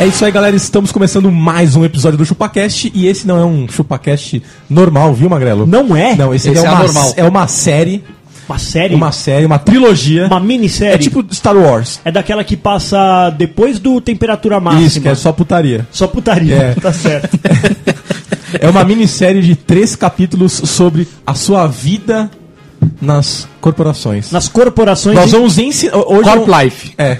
É isso aí, galera. Estamos começando mais um episódio do ChupaCast. E esse não é um ChupaCast normal, viu, Magrelo? Não é? Não, esse, Esse é, é uma, anormal. é uma série. Uma série? Uma série, uma trilogia. Uma minissérie? É tipo Star Wars. É daquela que passa depois do temperatura máxima. Isso, que é só putaria. Só putaria, É. tá certo. É uma minissérie de três capítulos sobre a sua vida nas corporações. Nas corporações... Nós de- vamos ensinar. Corp Life. É.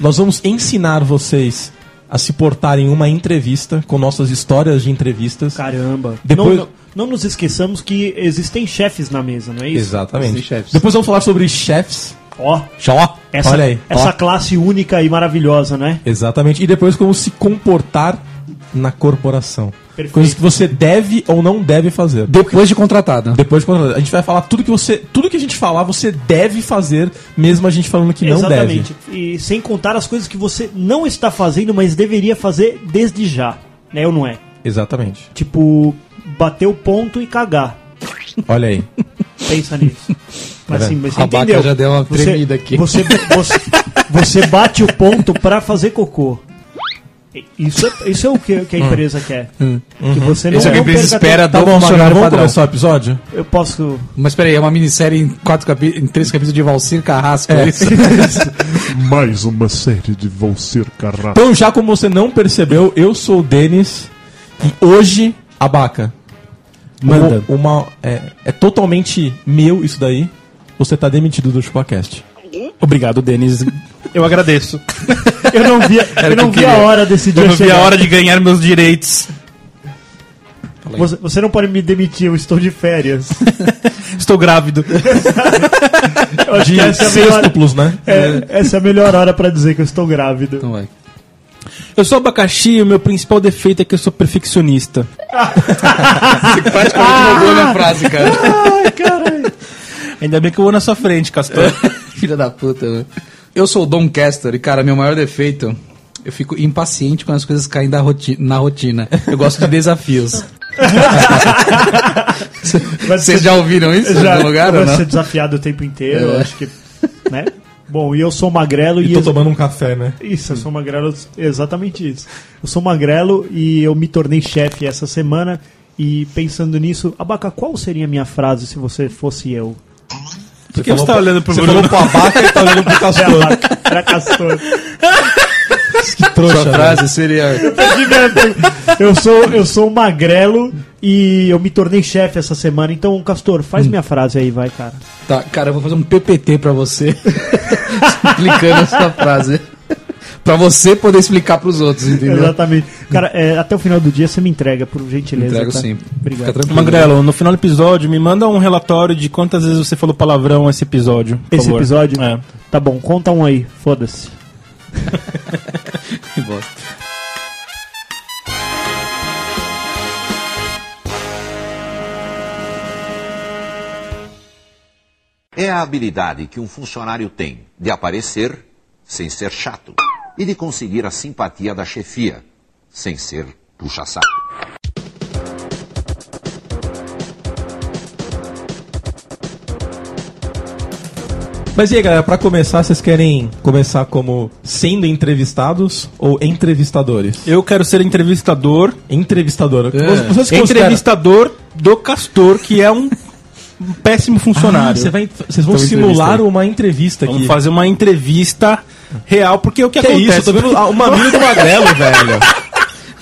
Nós vamos ensinar vocês a se portarem em uma entrevista com nossas histórias de entrevistas. Caramba. Depois- Não, não, não nos esqueçamos que existem chefes na mesa, não é isso? Exatamente. Depois vamos falar sobre chefes. Ó, Jó. essa, Olha aí. essa Ó. classe única e maravilhosa, né? Exatamente. E depois como se comportar na corporação. Perfeito. Coisas que você deve ou não deve fazer. Depois de contratado. Depois de contratar. A gente vai falar tudo que você. Tudo que a gente falar, você deve fazer, mesmo a gente falando que não Exatamente. deve. E sem contar as coisas que você não está fazendo, mas deveria fazer desde já. Né ou não é? Exatamente. Tipo, bater o ponto e cagar. Olha aí. Pensa nisso. Mas sim, vendo? mas você A vaca entendeu. já deu uma Você- tremida aqui. Você, você, você bate o ponto pra fazer cocô. Isso é, isso é o que, que a empresa quer. Que você não, Esse é o que a empresa espera tempo. Tá bom, Magrelo, funcionário vamos padrão. começar o episódio? Eu posso. Mas peraí, é uma minissérie em, quatro capi... em três capítulos de Valcir Carrasco, é, É. isso? Mais uma série de Valcir Carrasco. Então, já como você não percebeu, eu sou o Denis e hoje, Abaca. Manda. Uma, uma- é, é totalmente meu isso daí. Você tá demitido do ChupaCast. Obrigado, Denis. Eu agradeço. Eu não vi, eu não vi a hora desse dia Eu não vi chegar. a hora de ganhar meus direitos. Você, você não pode me demitir, eu estou de férias. Estou grávido. Eu acho De essa é a melhor, sextuplos, né? é, essa é a melhor hora pra dizer que eu estou grávido. Então vai. Eu sou abacaxi e o meu principal defeito é que eu sou perfeccionista. Você praticamente roubou a minha frase, cara. Ai, caralho. Ainda bem que eu vou na sua frente, Castor. Filha da puta, mano. Eu sou o Dom Castor e, cara, meu maior defeito, eu fico impaciente quando as coisas caem da roti na rotina. Eu gosto de desafios. Vocês já ouviram isso em algum lugar não? ser desafiado o tempo inteiro, eu É. acho que. Né? Bom, e eu sou magrelo e. E tô tomando um café, né? Isso, eu sou magrelo, exatamente isso. Eu sou magrelo e eu me tornei chefe essa semana. E pensando nisso, Abaca, qual seria a minha frase se você fosse eu? Por que você tá pra- olhando pro Você Bruno? falou pro Abaca e tá olhando pro Castor. Era castor. que trouxa, Sua né? frase seria... Eu sou, eu sou um magrelo e eu me tornei chefe essa semana. Então, Castor, faz minha frase aí, vai, cara. Tá, cara, eu vou fazer um PPT pra você, explicando a sua frase. Pra você poder explicar pros outros, entendeu? Exatamente. Cara, é, até o final do dia você me entrega, por gentileza. Entrego tá? sim. Fica Obrigado. tranquilo. Magrelo, no final do episódio, me manda um relatório de quantas vezes você falou palavrão nesse episódio. por Esse favor. episódio? É. Tá bom, conta um aí, foda-se. Que bosta. É a habilidade que um funcionário tem de aparecer sem ser chato e de conseguir a simpatia da chefia sem ser puxa-saco. Mas e aí, galera, pra começar, vocês querem começar como sendo entrevistados ou entrevistadores? Eu quero ser entrevistador. Entrevistador. É. Vocês Entrevistador do Castor, que é um, péssimo Ah, funcionário. você vai- vocês vão Então, simular uma entrevista aqui. Vamos fazer uma entrevista real, porque o que, Que é acontece? isso? Eu tô vendo o mamilo do magrelo, velho.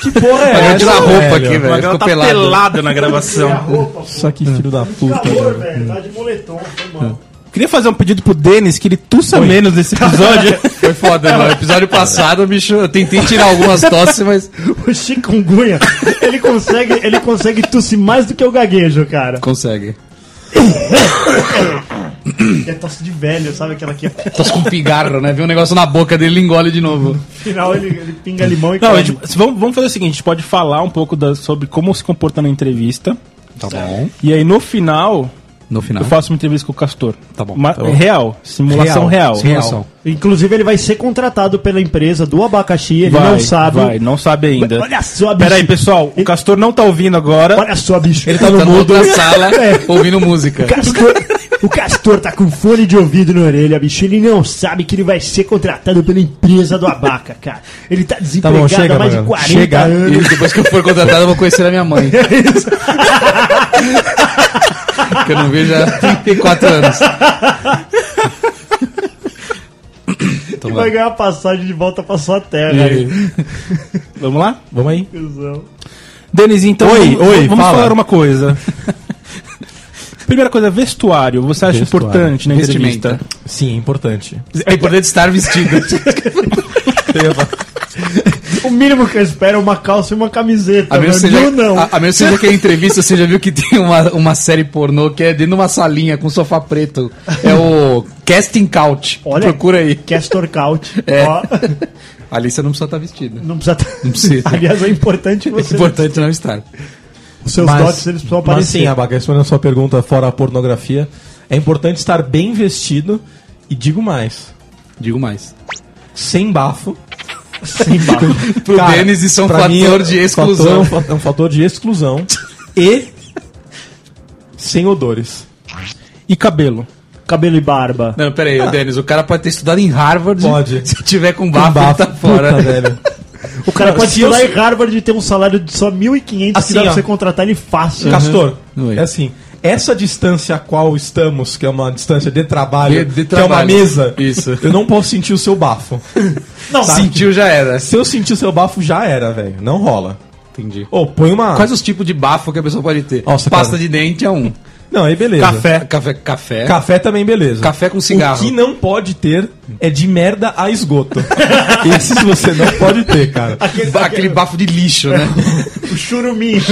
Que porra é essa, tirar a roupa velho? aqui, O velho. Tá pelado. pelado. na gravação. Só que filho da puta, velho. velho, tá de moletom, foi mal. Queria fazer um pedido pro Denis que ele tussa menos nesse episódio. Foi foda, no episódio passado, bicho, eu tentei tirar algumas tosses, mas O chikungunya, ele consegue, ele consegue tossir mais do que o gaguejo, cara. consegue. É tosse de velho, sabe aquela que no Tosse com pigarro, né? Vê um negócio na boca dele e engole de novo. final ele, ele pinga limão e Não, gente- vamos, vamos fazer o seguinte: a gente pode falar um pouco da- sobre como se comporta na entrevista. Tá bom. E aí no final, No final. eu faço uma entrevista com o Castor. Tá bom, Uma- tá bom. Real, simulação real. Simulação. Inclusive ele vai ser contratado pela empresa do abacaxi, ele Vai, não sabe. Vai, não sabe ainda. Olha só, bicho. Pera aí, pessoal, o Castor não tá ouvindo agora. Olha só, bicho. Ele tá no mudo na sala ouvindo música. Castor, o Castor tá com fone de ouvido na orelha, bicho. Ele não sabe que ele vai ser contratado pela empresa do Abaca, cara. Ele tá desempregado chega, há mais de Mariano. 40 Chega. anos. E depois que eu for contratado, eu vou conhecer a minha mãe. que eu não vejo há 34 anos. Então, E vai ganhar passagem de volta pra sua terra. aí. Vamos lá? Vamos aí. Denis, então Oi, vamos, oi, vamos fala. falar uma coisa. Primeira coisa, vestuário. Você acha Vestuário. importante na Vestimenta. entrevista? Sim, é importante. É importante estar vestido. O mínimo que eu espero é uma calça e uma camiseta. A menos, que mano. seja, Eu não. a, a menos que seja que a entrevista, você já viu que tem uma, uma série pornô que é dentro de uma salinha com sofá preto. É o Casting Couch. Olha, Procura aí. Castor Couch. É. Ó, Ali você não precisa estar vestido. não precisa. Não precisa. Aliás, é importante É você. importante não estar. Os seus dotes eles precisam mas aparecer. sim, Abaca, respondendo a sua pergunta fora a pornografia, é importante estar bem vestido e digo mais, Digo mais. sem bafo. Sem bafo. Pro Denis isso é um pra fator mim é- de fator- exclusão. é, um, fa- é um fator de exclusão e sem odores. E cabelo? Cabelo e barba. Não, pera aí, Denis, o cara pode ter estudado em Harvard. Pode. Se tiver com Com bafo, ele tá fora. puta, velho. O cara Não, pode estudar eu em Harvard e ter um salário de só 1.500 Assim, que dá pra você contratar ele fácil. Castor, Oi. é assim, essa distância a qual estamos, que é uma distância de trabalho, De- de que é uma trabalho. mesa, Isso. eu não posso sentir o seu bafo. Não, Sentiu, já era. Se eu sentir o seu bafo, já era, velho. Não rola. Entendi. Ô, põe uma... Quais os tipos de bafo que a pessoa pode ter? Nossa, Pasta cara. de dente é um. Não, aí beleza. Café. Café. Café. Café também, beleza. Café com cigarro. O que não pode ter é de merda a esgoto. Esses você não pode ter, cara. aquele, Aquele bafo de lixo, né? o churuminho.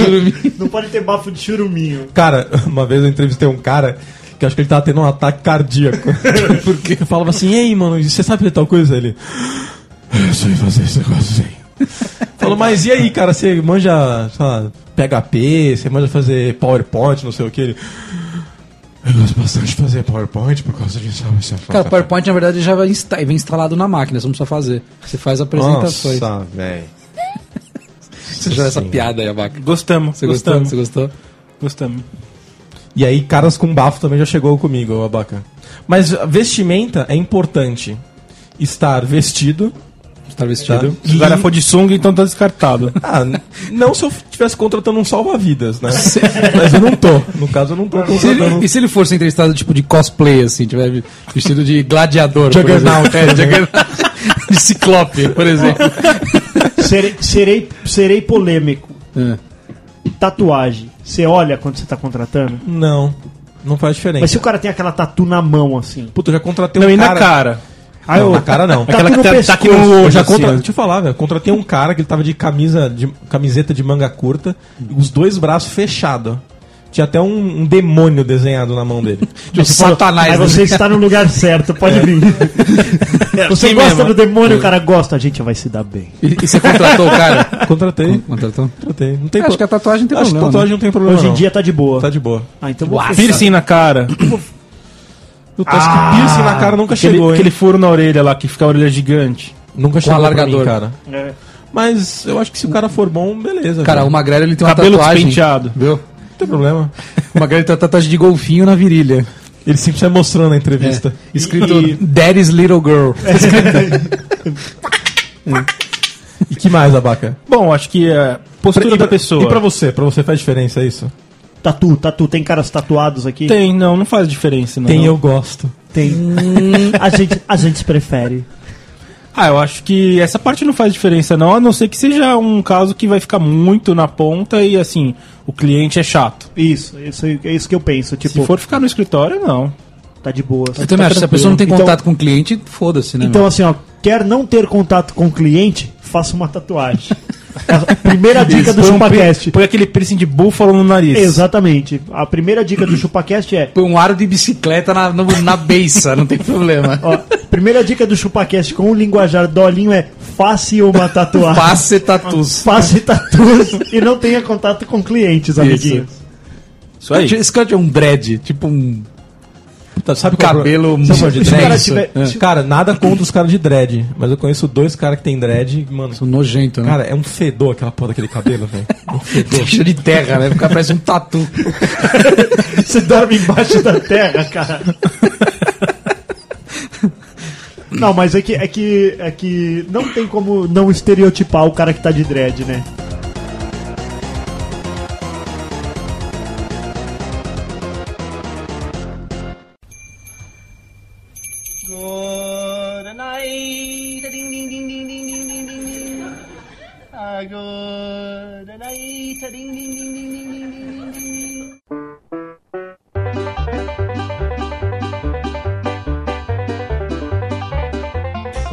Não pode ter bafo de churuminho. Cara, uma vez eu entrevistei um cara que eu acho que ele tava tendo um ataque cardíaco. Porque eu falava assim, ei, mano, você sabe fazer tal coisa? Ele. Eu sei fazer esse negócio aí. Falou, mas e aí, cara, você manja, sei lá, PHP, você manja fazer PowerPoint, não sei o que. Ele. Eu gosto bastante de fazer PowerPoint por causa disso. sabe, você Cara, PowerPoint, na verdade, já vem insta- vem instalado na máquina, você não precisa fazer. Você faz apresentações. Nossa, velho. Você já essa piada aí, Abaca. Gostamos. Você gostou? gostamos. Você gostou? Gostamos. E aí, caras com bafo também já chegou comigo, abaca. Mas a vestimenta é importante. Estar vestido. Está vestido. Se o cara for de sunga, então tá descartado. Ah, não se eu estivesse contratando um salva-vidas, né? Mas eu não tô. No caso, eu não tô Se contratando. ele, e se ele fosse entrevistado tipo de cosplay, assim, tiver vestido de gladiador? Juggernaut. É, Juggernaut. De ciclope, por exemplo. Serei, serei, serei polêmico. É. Tatuagem. Você olha quando você tá contratando? Não, não faz diferença. Mas se o cara tem aquela tatu na mão, assim. Puta, eu já contratei Não, um e cara... na cara? Ah, Não, eu- na cara não. Aquela Tatu que tá, tá aqui no já assim, contra... ó. Deixa eu falar, velho. Contratei um cara que ele tava de camisa de camiseta de manga curta, os dois braços fechados. Tinha até um, um demônio desenhado na mão dele. Tipo, satanás. Aí né? você está no lugar certo, pode vir. Você assim gosta mesmo. do demônio, o cara gosta, a gente vai se dar bem. E, e você contratou o cara? Contratei. Contratou? Contratei. Não tem Acho que a tatuagem não tem Acho que problema. né? tatuagem não tem problema. Hoje em dia tá de boa. Tá de boa. Ah, então vou fechar. Piercing na cara. Puta, acho que piercing na cara nunca Aquele, chegou, hein? aquele furo na orelha lá, que fica a orelha gigante. Nunca chegou alargador. pra mim, cara. É. Mas eu acho que se o cara for bom, beleza. Cara, cara. o Magrelo ele tem uma Cabelo tatuagem. despenteado. Viu? Não tem problema. O Magrelo tem uma tatuagem de golfinho na virilha. Ele sempre sai mostrando na entrevista. Escrito E- Daddy's Little Girl. E que mais, Abaca? Bom, acho que é postura E da pra- pessoa. E pra você? Pra você faz diferença isso? Tatu, tatu. Tem caras tatuados aqui? Tem, não, não faz diferença. Não. Tem, eu gosto. Tem. a, gente, a gente prefere. Ah, eu acho que essa parte não faz diferença, não, a não ser que seja um caso que vai ficar muito na ponta e assim, o cliente é chato. Isso, isso é isso que eu penso. Tipo, Se for ficar no escritório, não. tá de boa. Eu também acho, se a pessoa não tem Então- contato com o cliente, foda-se, né? Então, meu? assim, ó, quer não ter contato com o cliente, faça uma tatuagem. A primeira dica do um ChupaCast. Põe aquele piercing de búfalo no nariz. Exatamente. A primeira dica do ChupaCast é. Põe um aro de bicicleta na, no- na beiça, não tem problema. Ó, primeira dica do ChupaCast com o linguajar dolinho é faça uma tatuagem. Passe tatus. Faça tatuas e não tenha contato com clientes, amiguinhos. Isso aí. Esse cara tinha um dread, tipo um sabe qual é o cabelo sabe é de Se o cara dread? tiver- É. Cara, nada contra os caras de dread, mas eu conheço dois caras que tem dread, mano. nojento, né? Cara, é um fedor aquela porra daquele cabelo, velho. Um fedor. cheio de terra, né? O cara parece um tatu. Você dorme embaixo da terra, cara. Não, mas é que, é que é que não tem como não estereotipar o cara que tá de dread, né?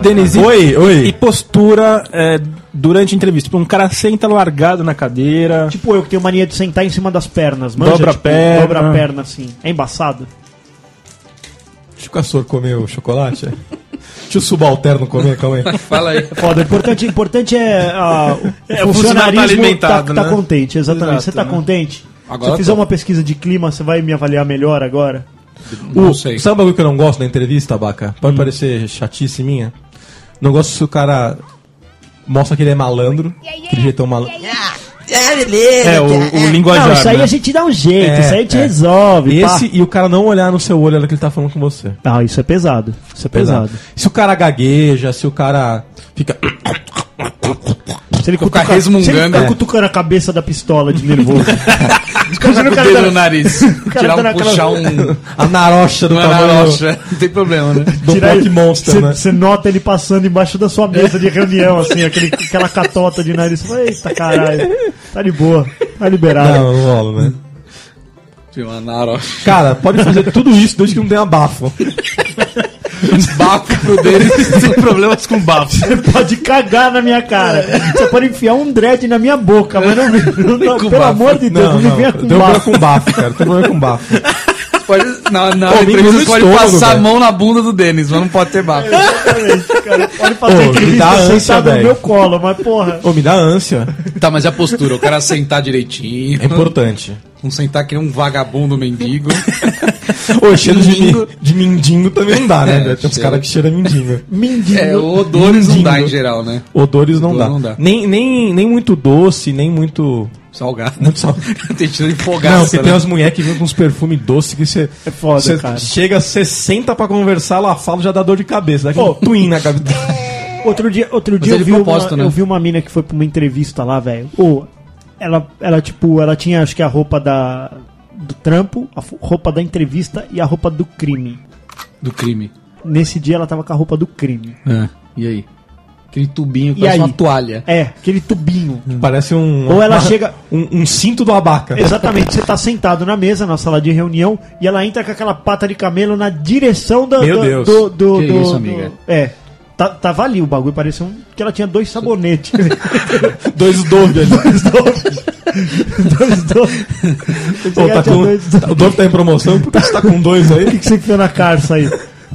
Denise, Oi, oi. E postura é, durante a entrevista. Tipo, um cara senta largado na cadeira. Tipo eu que tenho mania de sentar em cima das pernas, manja? Dobra a Tipo, perna. Dobra a perna assim. É embaçado? Deixa o Caçor comer o chocolate. é? Deixa o subalterno comer, calma aí. Fala aí. Foda. O importante, importante é, ah, o É, o funcionário funcionarismo tá alimentado, tá, tá né? contente, exatamente. Exato, Você tá né? contente? Agora Se eu fizer tô. uma pesquisa de clima, você vai me avaliar melhor agora? Não O- sei. Sabe bagulho que eu não gosto na entrevista, Baca? Pode parecer chatice minha. Não gosto se o cara mostra que ele é malandro. Aquele jeitão malandro. É, o, o linguajar. não, isso aí né? a gente dá um jeito, É, isso aí a gente é. resolve. pá. Esse e o cara não olhar no seu olho na hora que ele tá falando com você. Ah, isso é pesado. Isso é pesado. Se o cara gagueja, se o cara fica. Se ele Ficar cutuca, resmungando. se ele ficar É. cutucando a cabeça da pistola de nervoso. Imagina o cara dedo tá- no nariz. Tirar tá um, naquela- puxar um... A narocha do Uma tamanho narocha. Não tem problema, né? do Black Monster, Você né? você nota ele passando embaixo da sua mesa de reunião, assim, aquele, aquela catota de nariz. Eita caralho, tá de boa, tá liberado. Não, não rola, né? Tinha uma narocha. Cara, pode fazer tudo isso desde que não tenha bafo. Bafo pro dedo. Sem problemas com bafo. Você pode cagar na minha cara. Você pode enfiar um dread na minha boca, mas não, não, não, Com pelo bafo. amor de Deus, não, Não, me não. venha Tem com problema bafo. com bafo, cara. Tem problema com bafo. Pode, na na entrevista pode estômago, passar a velho. mão na bunda do Denis, mas não pode ter bafo. Exatamente, cara. Pode fazer Ô, me dá ânsia, sentado no velho. meu colo, mas porra. Ô, me dá ânsia. Tá, mas e a postura? O cara sentar direitinho. É importante. Não sentar que nem um vagabundo mendigo. Ô, cheiro de, Mindingo. mi- de mindingo também não dá, né? É? Tem uns caras que cheiram mindingo. Mindinho. É, odores não dá em geral, né? Odores não Odor dá. não dá. Nem, nem, nem muito doce, nem muito. Salgado. Muito sal... tem cheiro de Não, fogaça, porque né? tem umas mulheres que vêm com uns perfumes doces que você. É foda, você cara. chega, você senta pra conversar, ela fala já dá dor de cabeça. Dá aquele Ô. twin na cabeça. Outro dia, outro dia é eu, vi uma, né? eu vi uma mina que foi pra uma entrevista lá, velho. Ô, ela, ela, tipo, ela tinha, acho que a roupa da, do trampo, a roupa da entrevista e a roupa do crime. Do crime. Nesse dia ela tava com a roupa do crime. É. E aí? Aquele tubinho que E parece aí? uma toalha. É, aquele tubinho. Parece um. Ou ela uma- chega- Um, um cinto do abaca. Exatamente, você tá sentado na mesa, na sala de reunião, e ela entra com aquela pata de camelo na direção do. Meu do, Deus. Do, do, Que do- isso, do- amiga? É. Tá, tava ali o bagulho, parecia um, que ela tinha dois sabonetes. Dois Dove ali. dois Dove. dois Dove. Pô, tá com... O Dove tá em promoção, por que você tá com dois O aí? que, que você enfiou na carça aí?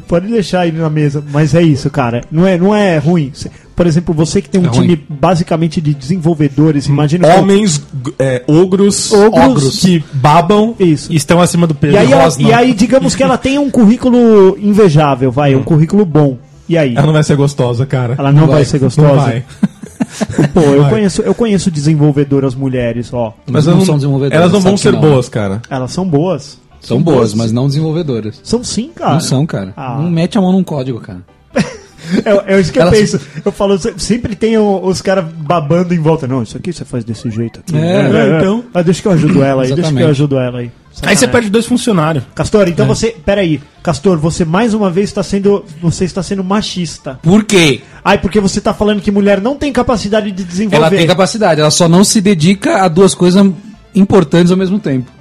Pode deixar aí na mesa. Mas é isso, cara. Não é, não é ruim. Por exemplo, você que tem um É time ruim. basicamente de desenvolvedores, imagina. que- Homens, é, ogros, Ogros. que babam. Isso. E estão acima do peso. E aí, ela- e aí, digamos que ela tenha um currículo invejável, vai, um currículo bom. E aí? Ela não vai ser gostosa, cara. Ela não vai, ser Não gostosa? vai. Pô, eu vai. conheço, eu conheço desenvolvedoras mulheres, ó. Mas elas não são desenvolvedoras, Elas não vão ser não. boas, cara. Elas são boas. São boas, mas não desenvolvedoras. São sim, cara. Não são, cara. Ah. Não mete a mão num código, cara. É, é isso que Elas- eu penso. Eu falo, se- sempre tem os caras babando em volta. Não, isso aqui você faz desse jeito aqui. É, então. Ah, deixa que eu ajudo ela aí, deixa que eu Exatamente. ajudo ela aí. Aí você perde dois funcionários. Castor, É. então você. Peraí. Castor, você mais uma vez está sendo. Você está sendo machista. Por quê? Ai, porque você está falando que mulher não tem capacidade de desenvolver. Ela tem capacidade, ela só não se dedica a duas coisas importantes ao mesmo tempo.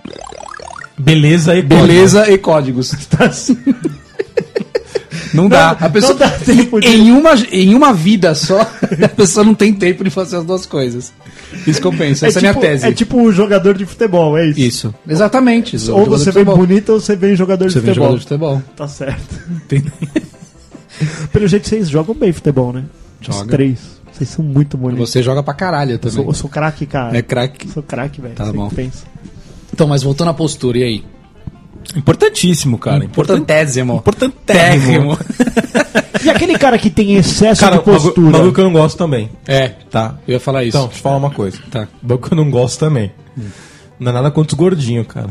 Beleza e Beleza e códigos. Tá assim. Não dá. A pessoa não dá tempo de- em uma em uma vida só, a pessoa não tem tempo de fazer as duas coisas. Isso eu penso. Essa é, a minha tipo, tese. É tipo um jogador de futebol, é isso? Isso. Exatamente. Ou você vem futebol. bonito ou você vem jogador de Você vem futebol. jogador de futebol. Tá certo. Pelo jeito vocês jogam bem futebol, né? Os Joga. três. Vocês são muito bonitos. Você joga pra caralho Eu também. sou, eu sou craque, cara. É craque. Sou craque, velho. Tá Você bom. pensa. Então, mas voltando à postura, e aí? Importantíssimo, cara. Importantésimo. Importantérrimo. E aquele cara que tem excesso Cara, de postura? o bagulho que eu não gosto também, É, tá? eu ia falar isso. Então, deixa eu falar uma coisa. Tá. Bagulho que eu não gosto também. Não é nada contra os gordinhos, cara.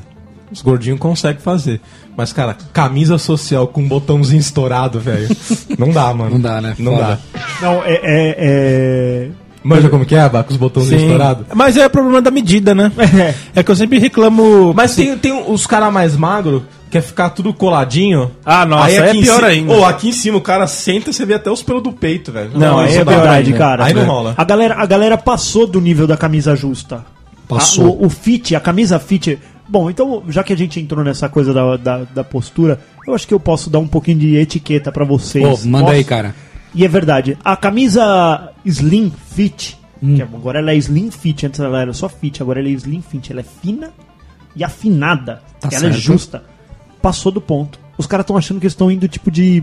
Os gordinhos conseguem fazer. Mas, cara, camisa social com um botãozinho estourado, velho. Não dá, mano. Não dá, né? Não Foda. dá. Não, é. é, é... Manja como que é, Abaca? Os Sim. estourados? Mas é problema da medida, né? É que eu sempre reclamo. Mas tem, tem os caras mais magros, quer ficar tudo coladinho. Ah, nossa, aí é pior ci- ainda. Ou aqui em cima o cara senta e você vê até os pelos do peito, velho. Não, aí isso é é pior verdade, ainda. cara. Aí não rola. A galera, a galera passou do nível da camisa justa. Passou. A- o, o fit, a camisa fit. Bom, então, já que a gente entrou nessa coisa da, da, da postura, eu acho que eu posso dar um pouquinho de etiqueta pra vocês. Pô, manda Posso? aí, cara. E é verdade. A camisa Slim Fit, Hum. que agora ela é Slim Fit, antes ela era só Fit, agora ela é Slim Fit. Ela é fina e afinada. Tá ela é certo. justa. Passou do ponto. Os caras estão achando que eles estão indo tipo de.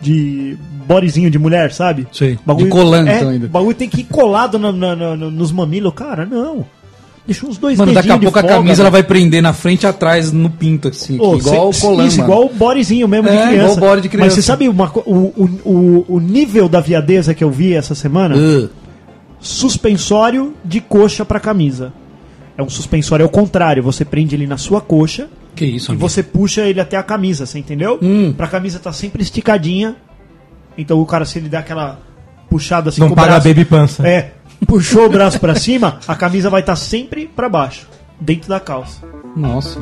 de bodyzinho de mulher, sabe? Sei. De colando é, tão indo. O bagulho tem que ir colado na- na- na- nos mamilos. Cara, não. Deixa uns dois Mano, daqui a de pouco a folga, camisa ela vai prender na frente e atrás no pinto, assim. Igual cê- o colando. Isso, igual o bodyzinho mesmo de É, criança. igual o de criança. Mas você sabe uma o, o, o, o nível da viadeza que eu vi essa semana? Uh, Suspensório de coxa pra camisa. É um suspensório ao contrário. Você prende ele na sua coxa que isso, e amigo? você puxa ele até a camisa, você entendeu? Hum. Pra camisa tá sempre esticadinha. Então o cara, se ele dá aquela puxada assim Não com o paga braço, baby pança. É, puxou o braço pra cima, a camisa vai estar sempre pra baixo, dentro da calça. Nossa.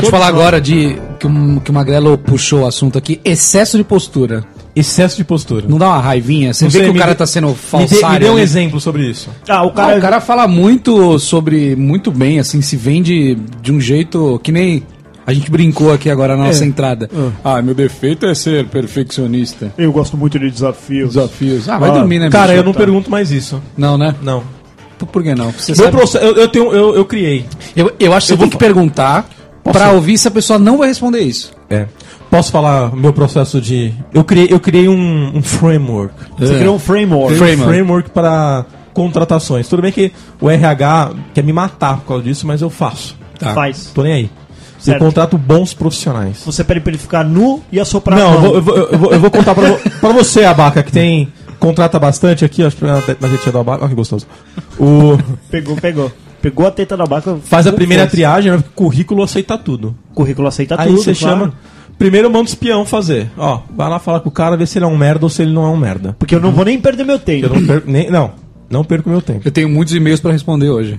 Pode falar agora de que o, que o Magrelo puxou o assunto aqui, excesso de postura. Excesso de postura. Não dá uma raivinha? Você Não vê sei, que o me cara dê- tá sendo Me dê, falsário. me dê um ali. exemplo sobre isso. Ah, o Cara, o cara fala muito sobre. Muito bem, assim, se vende de um jeito que nem. A gente brincou aqui agora na nossa entrada. Ah, meu defeito é ser perfeccionista. eu gosto muito de desafios. Desafios. Ah, vai Ah, dormir, né, Cara, bicho? eu não pergunto mais isso. Não, né? Não. Por, por que não? Você Meu sabe- processo, eu, eu tenho, eu, eu criei. eu, eu acho que você tem vou que perguntar pra ouvir se a pessoa não vai responder isso. É. Posso falar meu processo de. Eu criei, eu criei um, um framework. Você criou um framework. Criei um framework para contratações. Tudo bem que o RH quer me matar por causa disso, mas eu faço. Tá. Faz. Tô nem aí. Certo. Eu contrato bons profissionais. Você pede pra ele ficar nu e assoprar a Não, eu vou, eu, vou, eu, vou, eu vou contar pra, vo- pra você, Abaca, que tem. Contrata bastante aqui, acho que na tetinha do Abaca. Olha que gostoso. O, Pegou, pegou. Pegou a teta da vaca. faz a primeira força. triagem, né? currículo aceita tudo. Currículo aceita Aí tudo, você claro. chama. Primeiro manda o espião fazer. Ó, vai lá falar com o cara, ver se ele é um merda ou se ele não é um merda. Porque eu não vou nem perder meu tempo. Eu não perco, nem, não, não perco meu tempo. Eu tenho muitos e-mails pra responder hoje.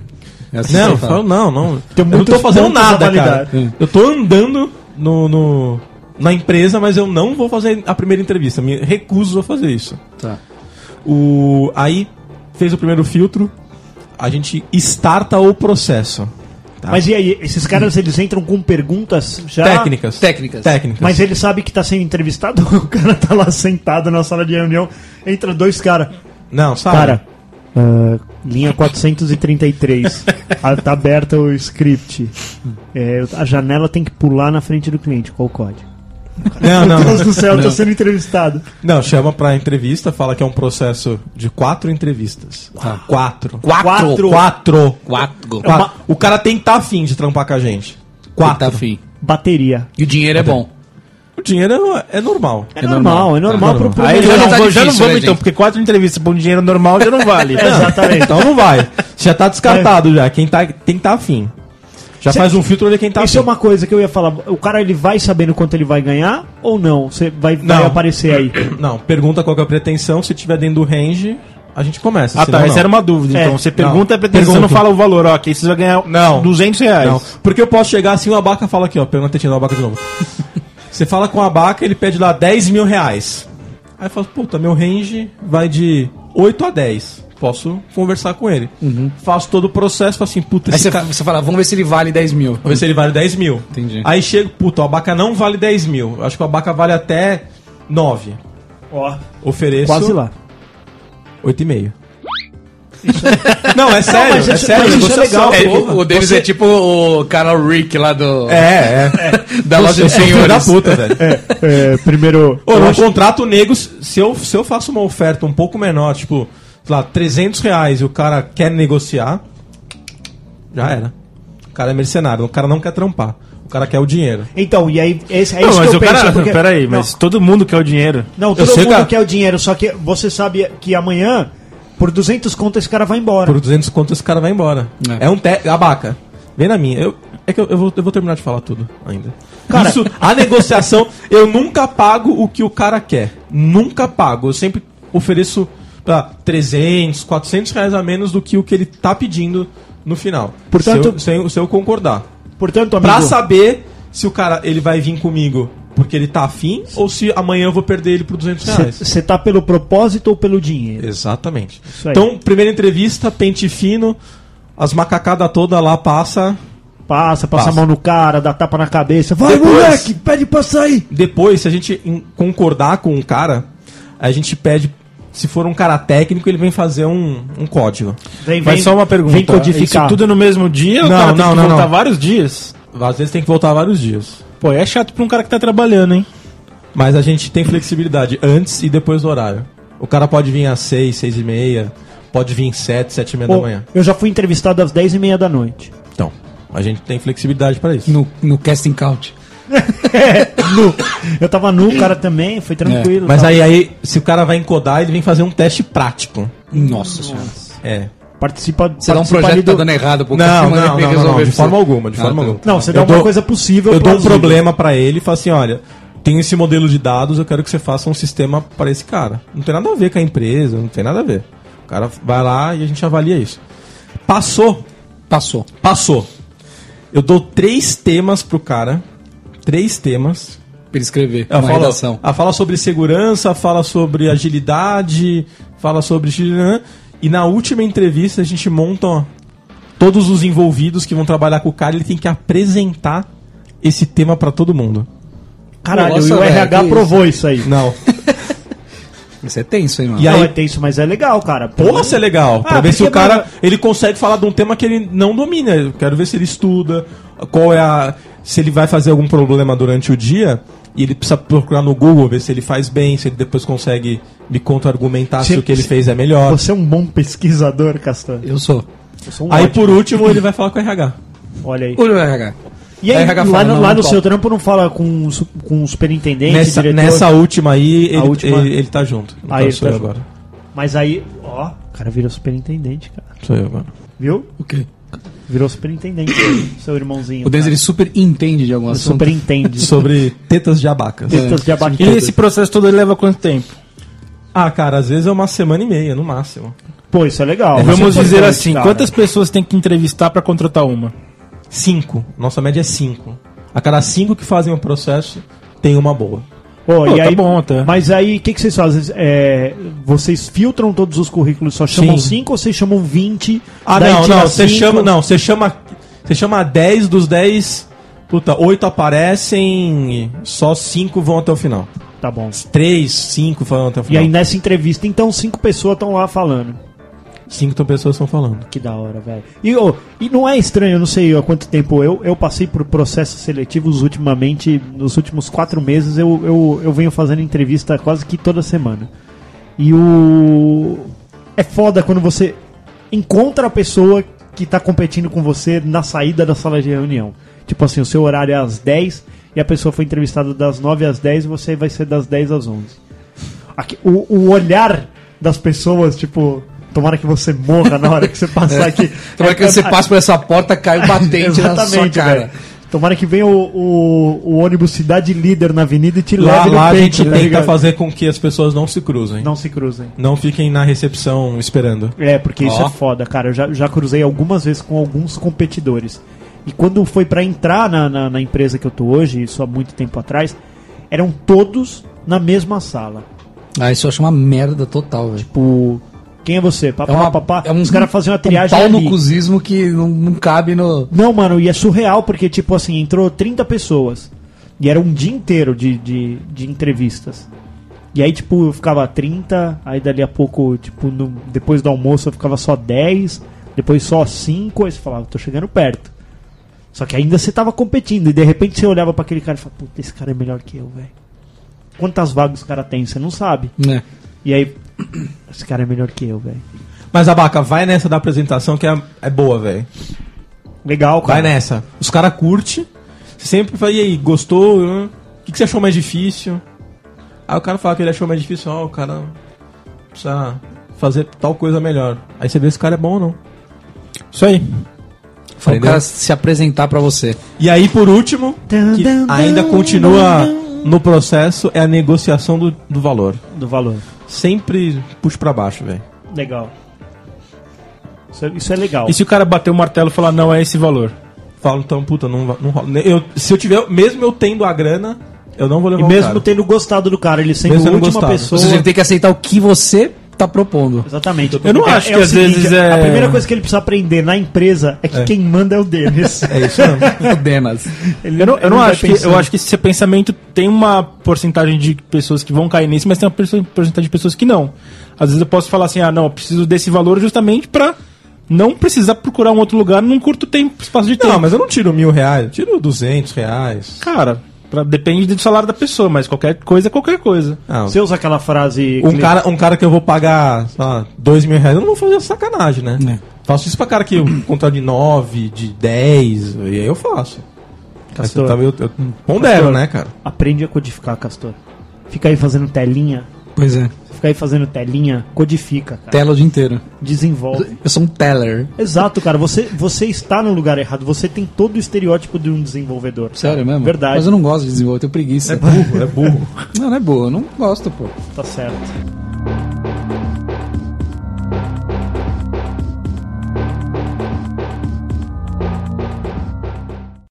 É assim Não, que eu falo. não, não. Eu não tô fazendo nada, cara. Eu tô andando no, no- na empresa, mas eu não vou fazer a primeira entrevista. Me recuso a fazer isso. Tá. O, aí, fez o primeiro filtro, a gente starta o processo. Tá? Mas e aí, esses caras eles entram com perguntas já. Técnicas. Técnicas. Técnicas. Mas ele sabe que tá sendo entrevistado, o cara tá lá sentado na sala de reunião, entra dois caras. Não, sabe? Cara, ah, linha 433. Ah, tá aberta o script. É, a janela tem que pular na frente do cliente. Qual o código? Não, não, Meu Deus do céu, tô sendo entrevistado. Não, chama pra entrevista, fala que é um processo de quatro entrevistas. Tá. Quatro. Quatro. Quatro. Quatro. Quatro. O cara tem que estar afim de trampar com a gente. Quatro. Tá afim. Bateria. E o dinheiro é bom. O dinheiro é, é normal. É, normal, é normal Tá pro, normal. pro Aí já já não tá vou- já não vamos né, então, gente? porque quatro entrevistas por um dinheiro normal já não vale. É, Exatamente. Então não vai. Já tá descartado já. Quem tá, tem que estar afim. Já faz um filtro ver quem tá Isso é uma coisa que eu ia falar. O cara ele vai sabendo quanto ele vai ganhar ou não? Você vai, vai aparecer aí. Não, pergunta qual que é a pretensão. Se tiver dentro do range, a gente começa. Ah, tá. Essa era uma dúvida. É, então você pergunta, não. é você não fala o valor. Ó, que aí você vai ganhar Não. 200 reais. Não, porque eu posso chegar assim, o abaca fala aqui, ó, pergunta a abaca de novo. Você fala com o abaca, ele pede lá 10 mil reais. Aí eu falo, puta, meu range vai de 8 a 10. Posso conversar com ele. Faço todo o processo, falo assim, puta, Aí esse você, cara... você fala, vamos ver se ele vale 10 mil. Vamos ver se ele vale 10 mil. Entendi. Aí chega, puta, o abaca não vale 10 mil. Eu acho que o abaca vale até 9. Ó, Ofereço quase lá. 8,5. Não, é sério, mas é isso- sério. mas isso é legal. É, o, deles Você- é tipo o Carol Rick lá do. É, é. Da loja de é filho da senhores. puta, velho. É, primeiro. Ô, eu no acho- contrato nego, se eu, se eu faço uma oferta um pouco menor, tipo, lá, 300 reais e o cara quer negociar, já era. O cara é mercenário, o cara não quer trampar. O cara quer o dinheiro. Então, e aí, esse, é Não, isso mas que eu o cara. penso. porque- Peraí, Não, mas todo mundo quer o dinheiro. Não, todo mundo cara. quer o dinheiro, só que você sabe que amanhã, por 200 conto, esse cara vai embora. Por 200 conto esse cara vai embora. É. É, um te... Abaca, vem na minha. Eu, é que eu, eu vou, eu vou terminar de falar tudo ainda. Cara- Isso, a negociação, eu nunca pago o que o cara quer. Nunca pago. Eu sempre ofereço pra 300, 400 reais a menos do que o que ele tá pedindo no final. Portanto- se eu, se eu- concordar. Portanto, amigo, Pra saber se o cara ele vai vir comigo porque ele tá afim ou se amanhã eu vou perder ele por 200 reais. você tá pelo propósito ou pelo dinheiro? Exatamente. Então, primeira entrevista, pente fino, as macacadas todas lá passa. Passa, passa, Passa. a mão no cara, dá tapa na cabeça. Vai, Depois- moleque, pede pra sair. Depois, se a gente concordar com um cara, a gente pede. Se for um cara técnico, ele vem fazer um, um código. Vem, Mas só uma pergunta. Vem codificar. Isso tudo no mesmo dia ou Não, o cara tem não, que não, voltar não. vários dias? Às vezes tem que voltar vários dias. Pô, é chato pra um cara que tá trabalhando, hein? Mas a gente tem flexibilidade antes e depois do horário. O cara pode vir às 6, 6 e meia, pode vir às 7, 7 e meia Pô, da manhã. eu já fui entrevistado às 10 e meia da noite. Então, a gente tem flexibilidade para isso. No, no casting couch. Nu. Eu tava nu, o cara também, foi tranquilo. Mas tal. aí, aí, se o cara vai encodar, ele vem fazer um teste prático. Nossa senhora. É. Participa, Você dá um projeto tá do- dando errado pro Não, não, não, não, não, de forma alguma, de Ah, forma tá. alguma. Não, você Eu dá uma dou- coisa possível. Eu dou um problema pra ele e falo assim, olha, tem esse modelo de dados, eu quero que você faça um sistema para esse cara. Não tem nada a ver com a empresa, não tem nada a ver. O cara vai lá e a gente avalia isso. Passou, Passou. passou. Eu dou três temas pro cara, três temas. Pra ele escrever Ela uma fala, redação. ela fala sobre segurança, fala sobre agilidade, fala sobre. E na última entrevista a gente monta ó, todos os envolvidos que vão trabalhar com o cara, ele tem que apresentar esse tema pra todo mundo. Caralho, Nossa, e o RH que provou isso aí. Não. Isso é tenso, hein, mano? E Não, aí- é tenso, mas é legal, cara. Porra, isso é legal. Pra Ah, ver se o cara ele consegue falar de um tema que ele não domina. Eu quero ver se ele estuda, qual é a. Se ele vai fazer algum problema durante o dia. E ele precisa procurar no Google, ver se ele faz bem, se ele depois consegue me contra-argumentar se, Se- o que ele fez é melhor. Você é um bom pesquisador, Castan. Eu sou. Eu sou um Aí ótimo. por último ele vai falar com o RH. Olha aí. Olha o RH. E aí, RH lá, fala, no, não, lá no seu trampo não fala com, com o superintendente, Nessa, diretor? nessa última aí, ele, última- ele, ele tá junto. Aí ele sou tá eu junto. agora. Mas aí, ó, o cara virou superintendente, cara. Sou eu agora. Viu? O quê? Virou superintendente, seu irmãozinho. O cara. ele super entende de algum Ele assunto. super entende. Sobre tetas de abacas. Tetas de abate E esse processo todo ele leva quanto tempo? Ah, cara, às vezes é uma semana e meia, no máximo. Pô, isso é legal. Vamos é dizer importante, assim, cara. quantas pessoas tem que entrevistar pra contratar uma? Cinco. Nossa média é cinco. A cada cinco que fazem o processo, tem uma boa. Pô, Pô, e tá aí, bom até. Mas aí, o que, que vocês fazem? É, vocês filtram todos os currículos, só chamam Sim. 5 ou vocês chamam 20? Ah, não, não. Você chama. Não, você chama. Você chama 10 dos 10. Puta, 8 aparecem, só 5 vão até o final. Tá bom. 3, 5 vão até o E final. aí nessa entrevista, então, cinco pessoas estão lá falando. 5 pessoas estão falando. Que da hora, velho. E, ô, e não é estranho, eu não sei há quanto tempo eu, eu passei por processos seletivos ultimamente, nos últimos quatro meses eu, eu, eu venho fazendo entrevista quase que toda semana. E o. É foda quando você encontra a pessoa que tá competindo com você na saída da sala de reunião. Tipo assim, o seu horário é às 10 e a pessoa foi entrevistada das 9 às 10 e você vai ser das 10 às 11. Aqui, o, o olhar das pessoas, tipo, tomara que você morra na hora que você passar aqui. Tomara que É- você é- passe por essa porta, cai o batente na sua Exatamente, cara. velho. Tomara que venha o, o, o ônibus Cidade Líder na avenida e te Lá, leve lá a no gente peito, tá tenta ligado? fazer com que as pessoas não se cruzem. Não, Não se cruzem. fiquem na recepção esperando. É, porque isso Ó. é foda, cara. Eu já, já cruzei algumas vezes com alguns competidores. E quando foi pra entrar na, na, na empresa que eu tô hoje, isso há muito tempo atrás, eram todos na mesma sala. Ah, isso eu acho uma merda total, velho. Tipo, quem é você? Papá, É, uma, papá. é um, Os caras faziam uma um triagem ali. cuzismo que não, não cabe no... Não, mano, e é surreal porque, tipo assim, entrou 30 pessoas. E era um dia inteiro de, de, de entrevistas. E aí, tipo, eu ficava 30, aí dali a pouco, tipo, no- depois do almoço eu ficava só 10, depois só 5, aí você falava, tô chegando perto. Só que ainda você tava competindo, e de repente você olhava pra aquele cara e falava, puta, esse cara é melhor que eu, velho. Quantas vagas o cara tem? Você não sabe. né? E aí, esse cara é melhor que eu, velho. Mas, Abaca, vai nessa da apresentação que é, é boa, velho. Legal, cara. Vai nessa. Os caras curtem. Você sempre fala, e aí, gostou? O que, que você achou mais difícil? Aí o cara fala que ele achou mais difícil, ó, o cara precisa fazer tal coisa melhor. Aí você vê se o cara é bom ou não. Isso aí. Foi o cara se apresentar pra você. E aí, por último, que ainda continua no processo, é a negociação do, do valor. Do valor. Sempre puxa pra baixo, velho. Legal. Isso é, isso é legal. E se o cara bater o martelo e falar, não, é esse valor? Falo, então, puta, não, não rola. Eu, se eu tiver, mesmo eu tendo a grana, eu não vou levar E o mesmo cara. tendo gostado do cara, ele sendo Mesmo a última gostado. pessoa. Ou seja, ele tem que aceitar o que você tá propondo. Exatamente. Eu não Porque acho que o às vezes é- A primeira coisa que ele precisa aprender na empresa é que É. quem manda é o Denis. É isso mesmo. O Denas. Ele- Eu não, eu não acho que. Eu acho que esse pensamento tem uma porcentagem de pessoas que vão cair nisso, mas tem uma porcentagem de pessoas que não. Às vezes eu posso falar assim, ah, não, eu preciso desse valor justamente pra não precisar procurar um outro lugar num curto tempo, espaço de tempo. Não, mas eu não tiro mil reais, eu tiro duzentos reais. Cara, pra- depende do salário da pessoa, mas qualquer coisa é qualquer coisa. Não, Você usa aquela frase. um, cara, um cara que eu vou pagar, sei lá, dois mil reais, eu não vou fazer sacanagem, né? Faço isso pra cara que eu contrato de nove, de dez, e aí eu faço. Castor. eu, tava- eu, eu pondero, Castor. né, cara? Aprende a codificar, Castor. Fica aí fazendo telinha. Pois é. Fica aí fazendo telinha, codifica, cara. Tela o dia inteiro. Desenvolve. Eu sou um teller. Exato, cara. Você, você está no lugar errado. Você tem todo o estereótipo de um desenvolvedor. cara. Sério mesmo? Verdade. Mas eu não gosto de desenvolver, eu tenho preguiça. É burro, é burro. Não, não é boa, eu não gosto, pô. Tá certo.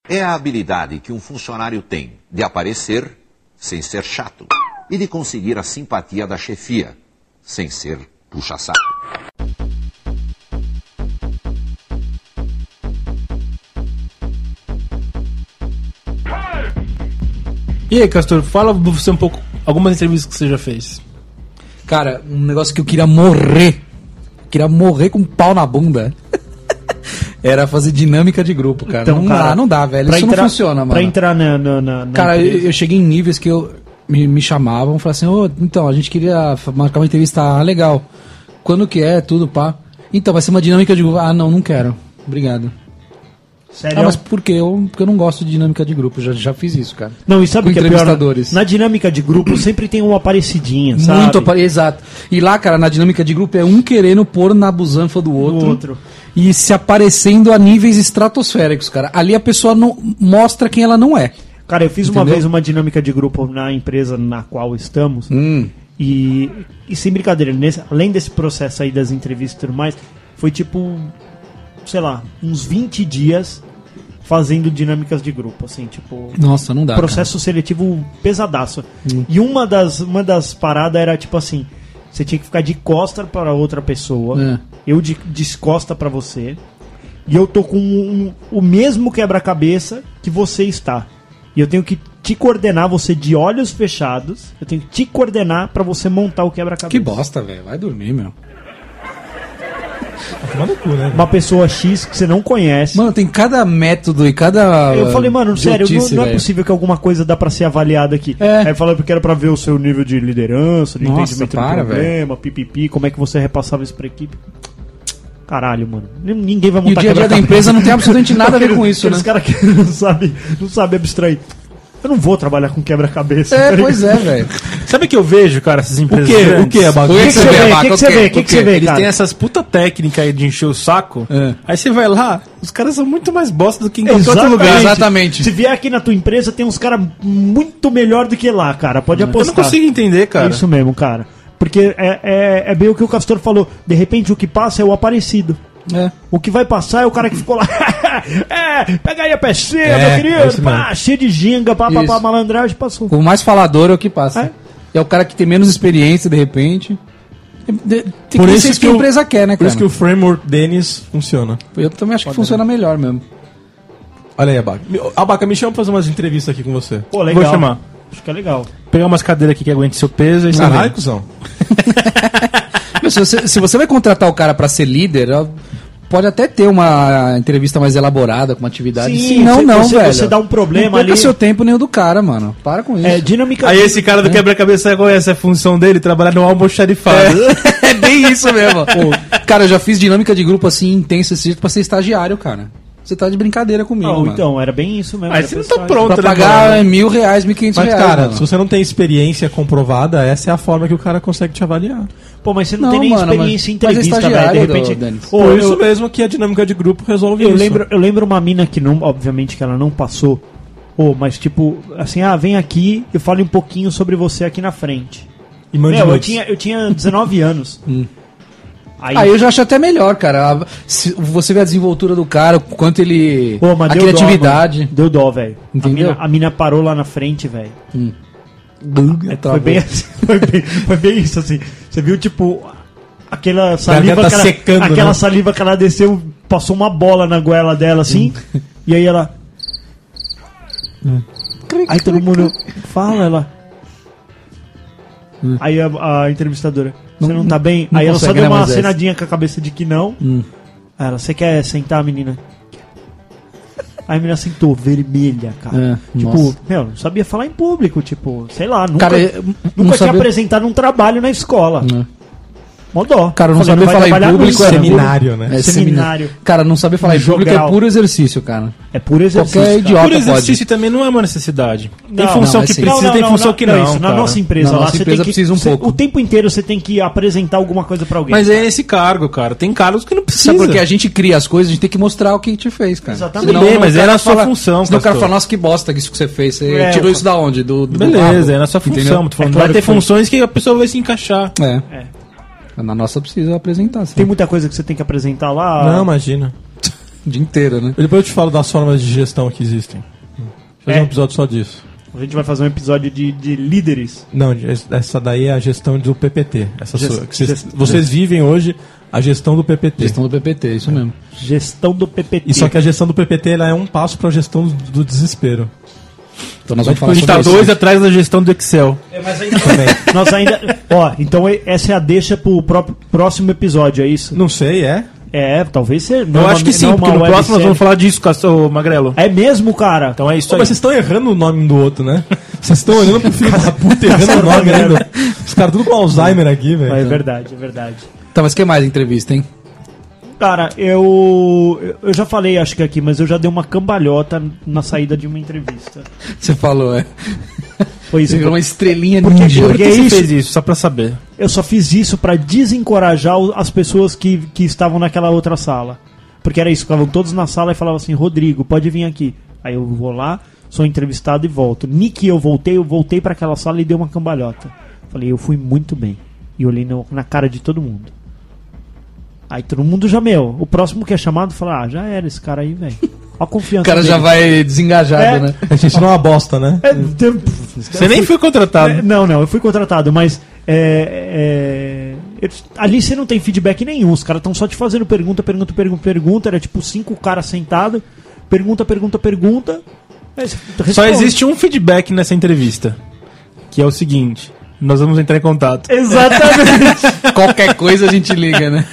É a habilidade que um funcionário tem de aparecer sem ser chato e de conseguir a simpatia da chefia sem ser puxa-saco. E aí, Castor, fala você um pouco, algumas entrevistas que você já fez. Cara, um negócio que eu queria morrer. Queria morrer com um pau na bunda. Era fazer dinâmica de grupo, cara. Então, não cara, dá, não dá, velho. Isso entrar- não funciona, mano. Pra entrar na. na, na- Cara, eu cheguei em níveis que eu me, me chamavam, falavam assim, ô, então, a gente queria marcar uma entrevista ah, legal. Quando que é, tudo, pá. Então, vai ser uma dinâmica de grupo. Ah, não, não quero. Obrigado. Sério? Ah, mas por quê? Eu, porque eu não gosto de dinâmica de grupo. Já, já fiz isso, cara. Não, e sabe com o que é pior? entrevistadores. Na dinâmica de grupo sempre tem uma parecidinha, sabe? Muito apare... Exato. E lá, cara, na dinâmica de grupo é um querendo pôr na busanfa do outro. outro. E se aparecendo a níveis estratosféricos, cara. Ali a pessoa não mostra quem ela não é. Cara, eu fiz uma Entendeu? vez uma dinâmica de grupo na empresa na qual estamos. Hum. E, e sem brincadeira, nesse- além desse processo aí das entrevistas e tudo mais, foi tipo, sei lá, uns 20 dias fazendo dinâmicas de grupo, assim, tipo, Nossa, não dá. processo seletivo pesadaço. E uma das, uma das paradas era tipo assim: você tinha que ficar de costa para outra pessoa, É. eu de, de costa para você, e eu tô com um- o mesmo quebra-cabeça que você está. E eu tenho que te coordenar, você de olhos fechados, eu tenho que te coordenar para você montar o Que quebra-cabeça. bosta, velho. Vai dormir, meu. Cu, né? Uma pessoa X que você não conhece. Mano, tem cada método e cada. Eu falei, mano, sério, não, não é possível que alguma coisa dá pra ser avaliada aqui. É. Aí falou porque era pra ver o seu nível de liderança, de Nossa, entendimento para, do problema, pipipi, como é que você repassava isso pra equipe. Caralho, mano. Ninguém vai E o montar dia a dia da empresa não tem absolutamente nada a ver com isso, né? Aqueles caras que não sabem não sabe abstrair. Eu não vou trabalhar com quebra-cabeça. É, tá ligado? pois é, velho. Sabe o que eu vejo, cara, essas O empresas? O grandes? que, Abaca? O O que, que você vê? O que, que você O quê? vê? O que, que você vê, Eles cara? têm essas puta técnica aí de encher o saco. É. Aí você vai lá, os caras são muito mais bosta do que em qualquer outro lugar. Exatamente. Se vier aqui na tua empresa, tem uns caras muito melhor do que lá, cara. Pode Eu não apostar. consigo entender, cara. É isso mesmo, cara. Porque é, é, é bem o que o Castor falou. De repente, o que passa é o aparecido. É. O que vai passar é o cara que ficou lá. é, pega aí a pecinha, É, meu é querido. isso pá, cheio de ginga, pá, pá, pá, malandragem, passou. O mais falador é o que passa. É. É, o cara que tem menos experiência, de repente. De- Tem Por que isso que a o- empresa quer, né, Por cara? isso que o framework Denis funciona. Eu também acho que funciona melhor mesmo. Olha aí, Abaca. Abaca, me chama pra fazer umas entrevistas aqui com você. Pô, legal. Vou chamar. Acho que é legal. Pegar umas cadeiras aqui que aguente seu peso e Caralho, vem. cuzão. Se, você, se você vai contratar o cara pra ser líder, pode até ter uma entrevista mais elaborada com uma atividade. Sim, Se não, você- não, você- velho. você dá um problema não ali. seu tempo nem o do cara, mano. Para com isso. É, dinâmica. Aí esse cara do quebra-cabeça conhece a função dele, trabalhar no almoxarifado. É bem isso mesmo. Pô, cara, eu já fiz dinâmica de grupo assim intensa esse jeito pra ser estagiário, cara. Você tá de brincadeira comigo, Não, mano. então, era bem isso mesmo. Aí você não tá pronto, pra né, pagar mano? mil reais, mil quinhentos Mas, reais. cara, mano. se você não tem experiência comprovada, essa é a forma que o cara consegue te avaliar. Pô, mas você não, Não, tem nem mano, experiência em é entrevista, velho. De repente. Por eu- isso mesmo que a dinâmica de grupo resolve Eu isso. lembro, eu lembro uma mina que não, obviamente que ela não passou. Ô, mas tipo, assim, ah, vem aqui e fale um pouquinho sobre você aqui na frente. E mande Meu, eu tinha, eu tinha 19 anos. Aí, Aí eu já acho até melhor, cara. Se você vê a desenvoltura do cara, o quanto ele. Pô, mas a deu dó, criatividade. mano. deu dó, velho. A Entendeu? mina, a mina parou lá na frente, velho. É, Foi bem, assim, foi, bem, foi bem isso, assim. Você viu, tipo, aquela saliva Garganta que ela, secando, aquela né? saliva que ela desceu, passou uma bola na goela dela, assim. e aí ela. Aí todo mundo fala, ela. Aí a, a entrevistadora, você não, tá bem? não aí ela só deu uma Moisés? cenadinha com a cabeça de que não. Aí ela, você quer sentar, menina? Aí a menina sentou, vermelha, cara. É, tipo, nossa. meu, não sabia falar em público, tipo, sei lá, nunca, Cara, nunca tinha sabia- apresentado um trabalho na escola. É. Mó dó. Cara, não saber falar em trabalhar público é né? Seminário, né? É Seminário. Cara, não saber falar em público Jogral. é puro exercício, cara. É puro exercício. Qualquer cara. idiota pode. exercício também não é uma necessidade. Tem Não, função não, que é sim. precisa, tem função que não. isso, na cara. nossa empresa Na lá, você tem que, precisa um você- pouco. O tempo inteiro você tem que apresentar alguma coisa pra alguém. Mas é nesse cargo, cara. Tem cargos que não precisa. Sabe porque a gente cria as coisas, a gente tem que mostrar o que a gente fez, cara. Exatamente. Tudo bem, mas cara é na sua função, Senão o cara fala, nossa, que bosta que isso que você fez. Você É, tirou isso da onde? Do, Beleza, é na sua função. É vai ter funções que a pessoa vai se encaixar. É. Na nossa precisa apresentar, sim. Tem muita coisa que você tem que apresentar lá. Não, imagina. o dia inteiro, né? E depois eu te falo das formas de gestão que existem. Fazer É. um episódio só disso. A gente vai fazer um episódio de, de líderes. Não, essa daí é a gestão do PPT. Essa Gest- sua- que vocês, gest- vocês vivem hoje a gestão do PPT. Gestão do PPT, isso mesmo. Gestão do PPT. E só que a gestão do PPT ela é um passo para a gestão do, do desespero. Então nós vamos falar A gente tá sobre dois atrás da gestão do Excel. Nós ainda. Ó, então e- essa é a deixa pro próprio, próximo episódio, é isso? Não sei, é? É, talvez seja. Eu acho que sim, porque no próximo nós vamos falar disso, Castor Magrelo. É mesmo, cara? Então é isso Pô, aí. mas vocês estão errando o nome um do outro, né? Vocês estão olhando pro filho da puta errando o nome ainda. Os caras tudo com Alzheimer aqui, velho. É verdade, é verdade. Tá, mas que mais entrevista, hein? Cara, eu. Eu já falei, acho que aqui, mas eu já dei uma cambalhota na saída de uma entrevista. Você falou, é. Foi isso. Você virou uma estrelinha Porque- ninja. Por que você isso. fez isso? Só pra saber. Eu só fiz isso pra desencorajar as pessoas que, que estavam naquela outra sala. Porque era isso, ficavam todos na sala e falavam assim: Rodrigo, pode vir aqui. Aí eu vou lá, sou entrevistado e volto. Nick, eu voltei, eu voltei pra aquela sala e dei uma cambalhota. Falei, eu fui muito bem. E olhei no- na cara de todo mundo. Aí todo mundo já, meu, o próximo que é chamado fala: ah, já era esse cara aí, velho. Olha a confiança. O cara já dele. vai desengajado, É. né? A gente não é uma bosta, né? É, tem- Você nem foi contratado. É, não, não, eu fui contratado, mas é, é, ali você não tem feedback nenhum. Os caras estão só te fazendo pergunta, pergunta, pergunta, pergunta. Era tipo cinco caras sentados, pergunta, pergunta, pergunta. Só existe um feedback nessa entrevista. Que é o seguinte: nós vamos entrar em contato. Exatamente. Qualquer coisa a gente liga, né?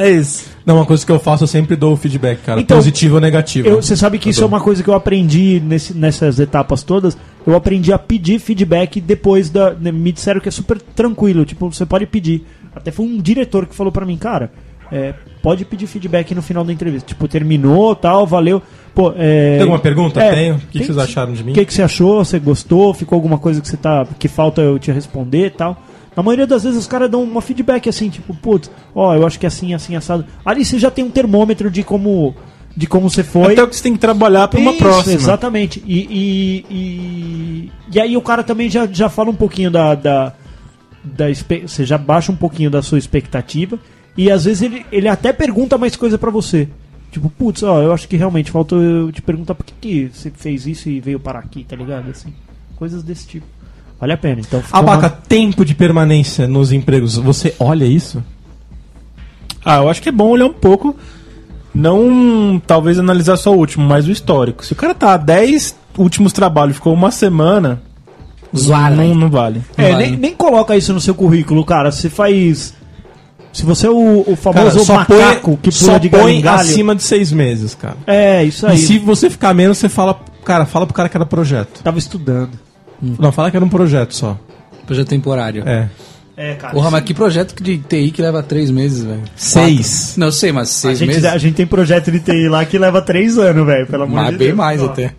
É isso. Não, uma coisa que eu faço, eu sempre dou o feedback, cara. Então, positivo ou negativo. Eu- Você sabe que isso é uma coisa que eu aprendi nesse- nessas etapas todas. Eu aprendi a pedir feedback depois da. né, Me disseram que é super tranquilo. Tipo, você pode pedir. Até foi um diretor que falou pra mim, cara. é, pode pedir feedback no final da entrevista. Tipo, terminou, tal, valeu. Pô, é... Tem alguma pergunta? É, Tenho. O que, que vocês acharam de mim? O que, que você achou? Você gostou? Ficou alguma coisa que você tá. que falta eu te responder e tal? Na maioria das vezes os caras dão uma feedback assim, tipo, putz, ó, eu acho que é assim, assim, assado. Ali você já tem um termômetro de como. de como você foi. Até o que você tem que trabalhar pra uma Isso, próxima. Exatamente. E, e, e, e aí o cara também já, já fala um pouquinho da. da, da você já baixa um pouquinho da sua expectativa. E às vezes ele, ele até pergunta mais coisa pra você. Tipo, putz, ó, eu acho que realmente faltou eu te perguntar por que, que você fez isso e veio parar aqui, tá ligado? Assim, coisas desse tipo. Vale a pena. Então, Abaca, uma- tempo de permanência nos empregos. Você olha isso? Ah, eu acho que é bom olhar um pouco. Não talvez analisar só o último, mas o histórico. Se o cara tá 10 últimos trabalhos ficou uma semana, Zoar, não, não vale. É, Vale. nem, nem coloca isso no seu currículo, cara. Você faz. Se você é o, o Cara, famoso macaco que pula só de põe galho em galho. acima de seis meses, cara. É, isso E aí. se você ficar menos, você fala... Cara, fala pro cara que era projeto. Tava estudando. Não, fala que era um projeto só. Projeto temporário. É. É, cara. Porra, mas que projeto de TI que leva três meses, velho? Seis. Quatro. Não, eu sei, mas a seis gente, meses. a gente tem projeto de TI lá que leva três anos, velho. Pelo amor Mas de bem Deus. mais Ó, até.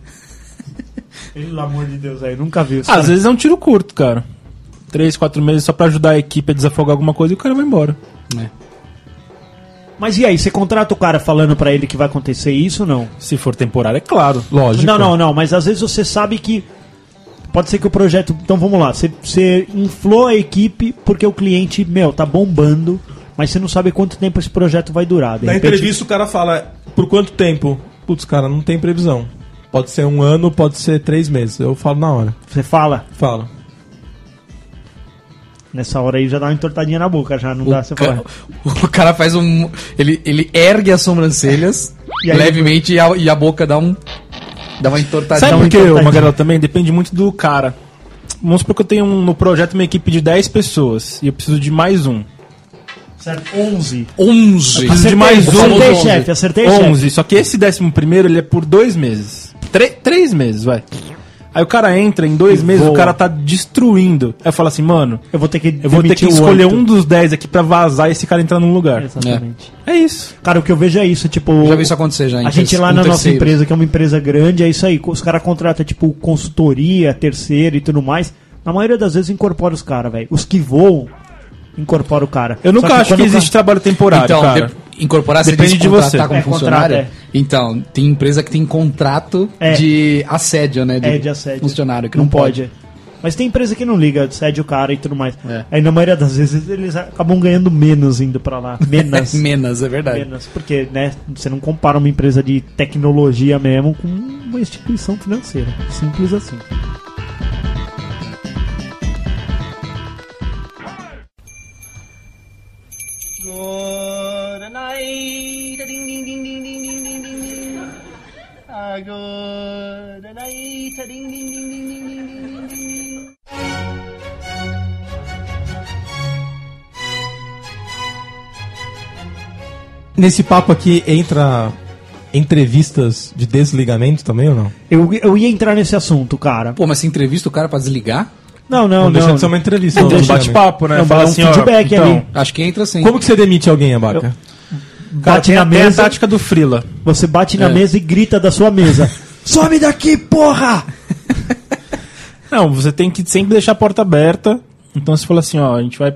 Pelo amor de Deus, velho. Nunca vi. Às vezes é um tiro curto, cara. Três, quatro meses só pra ajudar a equipe a desafogar alguma coisa e o cara vai embora. É. Mas e aí, você contrata o cara falando pra ele que vai acontecer isso ou não? Se for temporário, é claro. Lógico. Não, não, não. Mas às vezes você sabe que. Pode ser que o projeto. Então vamos lá. Você, você inflou a equipe porque o cliente, meu, tá bombando. Mas você não sabe quanto tempo esse projeto vai durar. De Na repente- entrevista o cara fala, por quanto tempo? Putz, cara, não tem previsão. Pode ser um ano, pode ser três meses. Eu falo na hora. Você fala. Fala. Nessa hora aí já dá uma entortadinha na boca, já não O, dá você ca- falar. o cara faz um. Ele, ele ergue as sobrancelhas E aí- levemente e a, e a boca dá um. Dá uma entortadinha. Sabe por quê, importante. Magrelo, também? Depende muito do cara. Vamos supor que eu tenho um- no projeto uma equipe de 10 pessoas e eu preciso de mais um. Certo? 11. 11. Preciso de mais um. Acertei, 11. chefe, acertei, chefe. 11. Só que esse décimo primeiro ele é por dois meses. Tre- três meses, vai. Aí o cara entra, em dois E meses voa. o cara tá destruindo. Aí eu falo assim, mano, Eu vou ter que eu vou ter que escolher oito. um dos 10 aqui pra vazar e esse cara entrar num lugar. Exatamente. É isso. Cara, o que eu vejo é isso, tipo. Já vi isso acontecer já. A gente lá na nossa empresa, que é uma empresa grande, é isso aí. Os caras contratam, tipo, consultoria, terceiro e tudo mais. Na maioria das vezes incorpora os caras, velho. Os que voam, incorpora o cara. Eu nunca Só acho que o existe trabalho temporário, Então, cara. de- incorporar você Depende diz de contratar você. como É, funcionário? contrata, Então, tem empresa que tem contrato É. de assédio, né? É de assédio. Funcionário, que não, não, pode. Mas tem empresa que não liga, cede o cara e tudo mais. É. Aí na maioria das vezes eles acabam ganhando menos indo pra lá. Menos. Menos, é verdade. menos. Porque, né, você não compara uma empresa de tecnologia mesmo com uma instituição financeira. Simples assim. Night. Ding ding ding ding ding ding ding ding ding. Ah, good night. Ding ding ding ding ding ding ding ding ding. Nesse papo aqui entra entrevistas de desligamento também ou não? Eu, eu ia entrar nesse assunto, cara. Pô, mas você entrevista o cara pra desligar? Não, não, Não, não. deixa de ser uma entrevista. Não, um bate-papo, né? Não, Fala um assim, feedback então, ali. Acho que entra sim. Como que você demite alguém, Abaca? Cara, Bate na a- tem a mesa, tática do Frila. você bate na É. mesa e grita da sua mesa. Some daqui, porra! Não, você tem que sempre deixar a porta aberta. Então você fala assim, ó, a gente vai.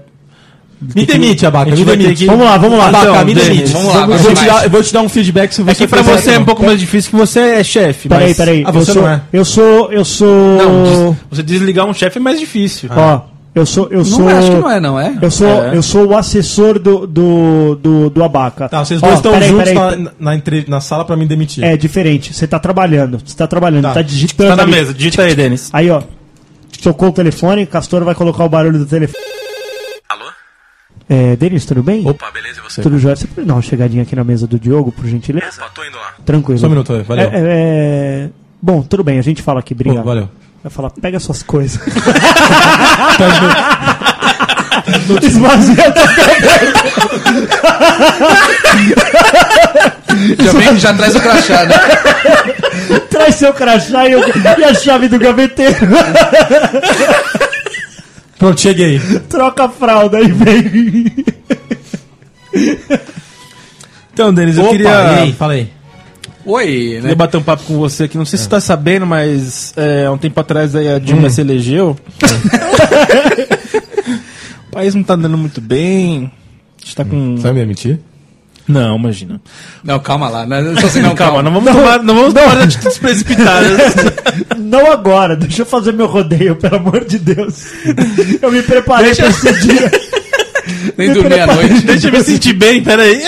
Me demite, Abaca, a me demite. que- Vamos lá, vamos lá. Abaca, Então, me demite. vamos lá, vou te dar, eu vou te dar um feedback se você É que pra você é um pouco mais difícil que você é chefe. Peraí, mas peraí. Ah, você eu sou, não é? Eu sou. Eu sou. Não, des- você desligar um chefe é mais difícil. Ó, eu sou. Eu Não sou. acho que não é, não é? Eu sou, É. eu sou o assessor do, do, do, do Abaca. Tá, vocês Ó, dois estão peraí, juntos peraí. na, na, entre- na sala pra me demitir. É diferente. Você tá trabalhando. Você tá trabalhando. Tá. Tá, digitando. Tá na ali. mesa, digita aí, Denis. Aí, ó. Tocou o telefone, Castor vai colocar o barulho do telefone. Alô? É, Denis, tudo bem? Opa, beleza, e você? Tudo jóia? Você pode dar uma chegadinha aqui na mesa do Diogo, por gentileza? Opa, tô indo lá. Tranquilo. Só um minuto aí, valeu. É, é, é... Bom, tudo bem, a gente fala aqui, obrigado. valeu. Vai falar, pega suas coisas. Esvazia a tua Já, vem, já traz o crachá, né? Traz seu crachá e, o- e a chave do gaveteiro. Pronto, cheguei. Troca a fralda e vem. Então, Denis, eu Opa, queria. e aí, fala aí. Oi, né? Queria bater um papo com você aqui. Não sei se você tá sabendo, mas é, há um tempo atrás aí a Hum. Dilma se elegeu. o país não tá andando muito bem. A gente tá com. Você vai me admitir? Não, imagina. Não, calma lá. Não, só assim, não, Calma, calma. não vamos tomar, não vamos tomar atitudes precipitadas. Não agora, deixa eu fazer meu rodeio, pelo amor de Deus. Eu me preparei pra esse dia. Nem dormir à noite. Deixa eu me sentir bem, peraí.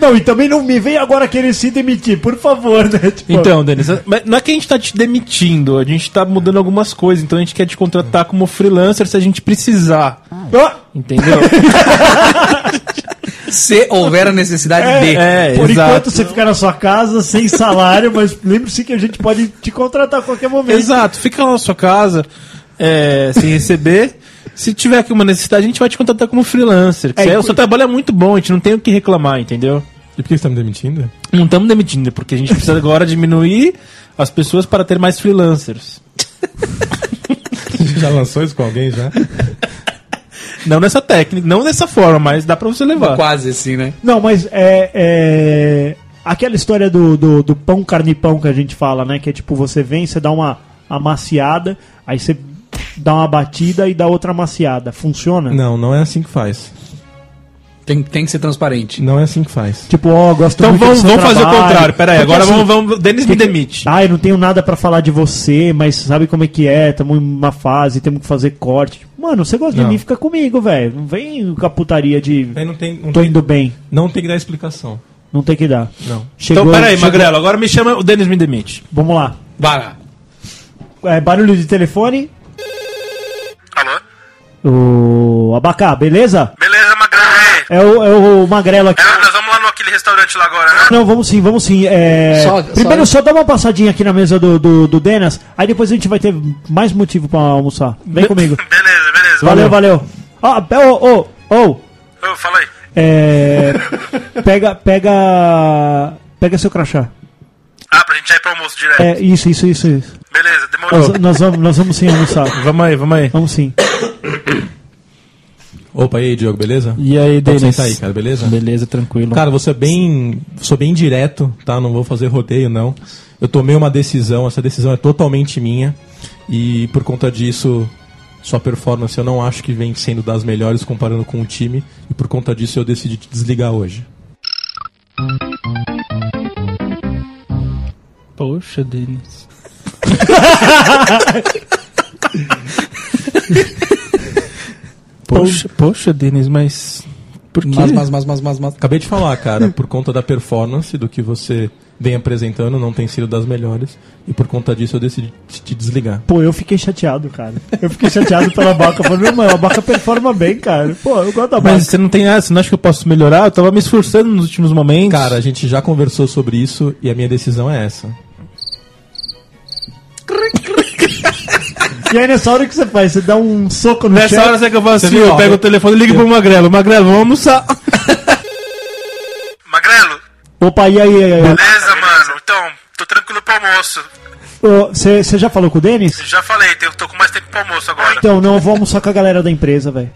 Não, e também não me vem agora querer se demitir, por favor, né? Tipo, Então, Denis, mas não é que a gente tá te demitindo, a gente tá mudando algumas coisas, então a gente quer te contratar como freelancer se a gente precisar. ó, Entendeu? Se houver a necessidade de. É, por exato. enquanto você fica na sua casa sem salário, mas lembre-se que a gente pode te contratar a qualquer momento. Exato, fica lá na sua casa, é, sem receber. Se tiver aqui uma necessidade, a gente vai te contratar como freelancer. que É, o seu trabalho é muito bom, a gente não tem o que reclamar, entendeu? E por que você tá me demitindo? Não estamos demitindo, porque a gente precisa agora diminuir as pessoas para ter mais freelancers. Já lançou isso com alguém já? Não nessa técnica, não dessa forma, mas dá pra você levar. Quase assim, né? Não, mas é. é, Aquela história do, do, do pão carne pão que a gente fala, né? Que é tipo, você vem, você dá uma amaciada, aí você dá uma batida e dá outra amaciada. Funciona? Não, não é assim que faz. Tem, tem que ser transparente. Não é assim que faz. Tipo, ó, gosto Então muito vamos, do seu vamos fazer o trabalho. contrário. Pera aí, Porque, agora assim, vamos, vamos. Denis me demite. Ah, eu não tenho nada pra falar de você, mas sabe como é que é? Tamo em uma fase, temos que fazer corte. Mano, você gosta de Não. mim, fica comigo, velho. Não vem com a putaria de Aí não tem, não tô tem, indo bem. não tem que dar explicação. Não tem que dar. Não. Chegou, então pera aí, chegou- Magrelo, agora me chama o Denis me demite. Vamos lá. Para. É, barulho de telefone. O Abacá, beleza? Beleza, Magrelo aí? É o, é o Magrelo aqui. É, nós vamos lá no aquele restaurante lá agora, né? Não, vamos sim, vamos sim. É, Só- Primeiro, só- só... dá uma passadinha aqui na mesa do, do, do Denas, aí depois a gente vai ter mais motivo pra almoçar. Vem comigo. Beleza, beleza. Valeu, valeu. Ó, pe- ô, ô, ô, Ô, fala aí. é, pega, pega, pega seu crachá. Ah, pra gente ir pro almoço direto. É, isso, isso, isso, isso. Beleza, demorou. Nós, nós vamos, nós vamos sim almoçar. Vamos aí, vamos aí. Vamos sim. Opa, e aí, Diogo, beleza? E aí, Pode Denis? sentar aí, cara, beleza? Beleza, tranquilo. Cara, você é bem. Sou bem direto, tá? Não vou fazer rodeio, não. Eu tomei uma decisão, essa decisão é totalmente minha. E por conta disso, sua performance eu não acho que vem sendo das melhores comparando com o time. E por conta disso eu decidi te desligar hoje. Poxa, Denis. poxa, poxa, Denis, mas. Por quê? Mas, mas, mas, mas, mas, mas. Acabei de falar, cara, por conta da performance do que você vem apresentando, não tem sido das melhores. E por conta disso eu decidi te te desligar. Pô, eu fiquei chateado, cara. Eu fiquei chateado pela Baca. Falei, meu irmão, a Baca performa bem, cara. Pô, eu gosto da Baca. Mas você não tem nada, você não acha que eu posso melhorar? Eu tava me esforçando nos últimos momentos. Cara, a gente já conversou sobre isso e a minha decisão é essa. E aí nessa hora o que você faz? Você dá um soco no nessa chefe? hora você que eu faço Você assim, eu ó, pego eu- o telefone e ligo pro Magrelo. Magrelo, vamos almoçar. Magrelo, Opa, e aí? e aí? beleza, mano? Então, tô tranquilo pro almoço. Ô, Você você já falou com o Denis? Já falei, tenho- tô com mais tempo pro almoço agora. Então, não, eu vou almoçar com a galera da empresa, velho.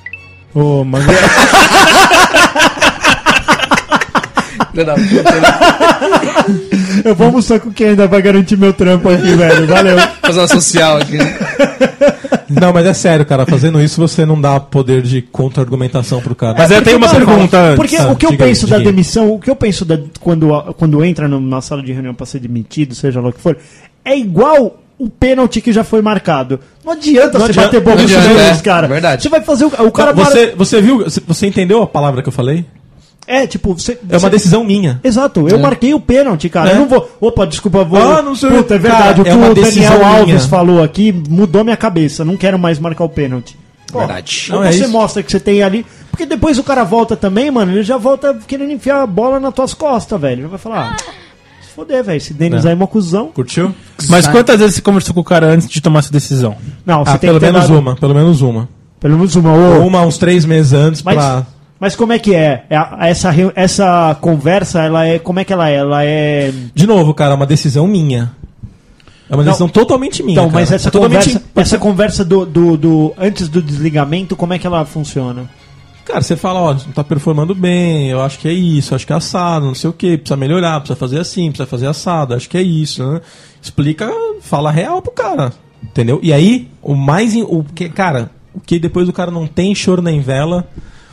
Ô, Magrelo. Eu vou almoçar com quem ainda vai garantir meu trampo aqui, velho. Valeu. Fazer uma social aqui. né? Não, mas é sério, cara. Fazendo isso você não dá poder de contra-argumentação pro cara. Mas eu tenho uma pergunta antes. Porque Ah, o que eu diga aí, penso diga da demissão, o que eu penso da, quando, quando entra numa sala de reunião pra ser demitido, seja lá o que for, é igual o pênalti que já foi marcado. Não adianta Não você adianta, bater boca não com adianta, eles, é, cara. verdade. Você vai fazer o, o cara Não, para- você, você viu? Você entendeu a palavra que eu falei? É, tipo, você, É uma decisão minha. Exato, eu marquei o pênalti, cara. É. Eu não vou. Opa, desculpa, vou. Ah, não sei. Puta, é verdade. Cara, o que é uma o decisão Daniel Alves minha. falou aqui mudou minha cabeça. Não quero mais marcar o pênalti. Pô, Verdade. Não, é você isso. mostra que você tem ali. Porque depois o cara volta também, mano. Ele já volta querendo enfiar a bola nas tuas costas, velho. Ele vai falar. Ah, se foder, velho. Esse Denis É. aí é uma cuzão. Curtiu? Mas quantas vezes você conversou com o cara antes de tomar essa decisão? Não, você Ah, tem pelo que ter menos dado- uma, pelo menos uma. Pelo menos uma. Ou uma uns três meses antes Mas, pra. Mas como é que é? É Essa, essa conversa, ela é. Como é que ela é? Ela é. De novo, cara, é uma decisão minha. É uma Não. decisão totalmente minha. Então, mas cara. essa É totalmente conversa, essa conversa do, do, do- antes do desligamento, como é que ela funciona? Cara, você fala, ó, não tá performando bem, eu acho que é isso, acho que é assado, não sei o que, precisa melhorar, precisa fazer assim, precisa fazer assado, acho que é isso, né? Explica, fala real pro cara, entendeu? E aí, o mais. O que, cara, o que depois o cara não tem choro nem vela,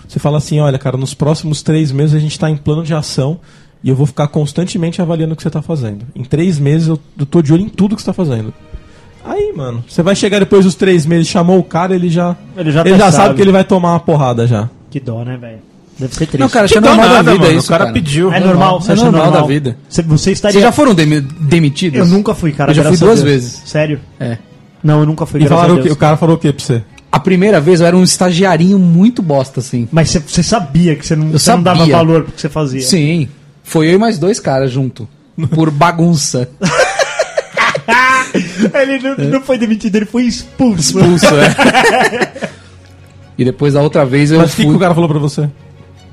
você fala assim, olha, cara, nos próximos três meses a gente tá em plano de ação e eu vou ficar constantemente avaliando o que você tá fazendo. Em três meses eu, eu tô de olho em tudo que você tá fazendo. Aí, mano, você vai chegar depois dos três meses, chamou o cara, ele já. Ele já ele já sabe. sabe. que ele vai tomar uma porrada já. Que dó, né, velho? Deve ser triste. Não, cara, acho Que que é normal nada, da vida mano. isso, o cara cara. pediu. é normal, Isso é você acha normal normal da vida. Você, você estaria... Vocês já foram demi- demitidos? Eu nunca fui, cara. Eu já fui duas Deus. vezes. Sério? É. Não, eu nunca fui, E graças falaram a o, que, o cara falou o que pra você? A primeira vez eu era um estagiarinho muito bosta, assim. Mas você- sabia que você não, Eu não dava valor pro que você fazia. Sim. Foi eu e mais dois caras junto. Por bagunça. Ele não, não foi demitido, ele foi expulso. Expulso, é. E depois a outra vez eu Mas o que, fui... que o cara falou pra você?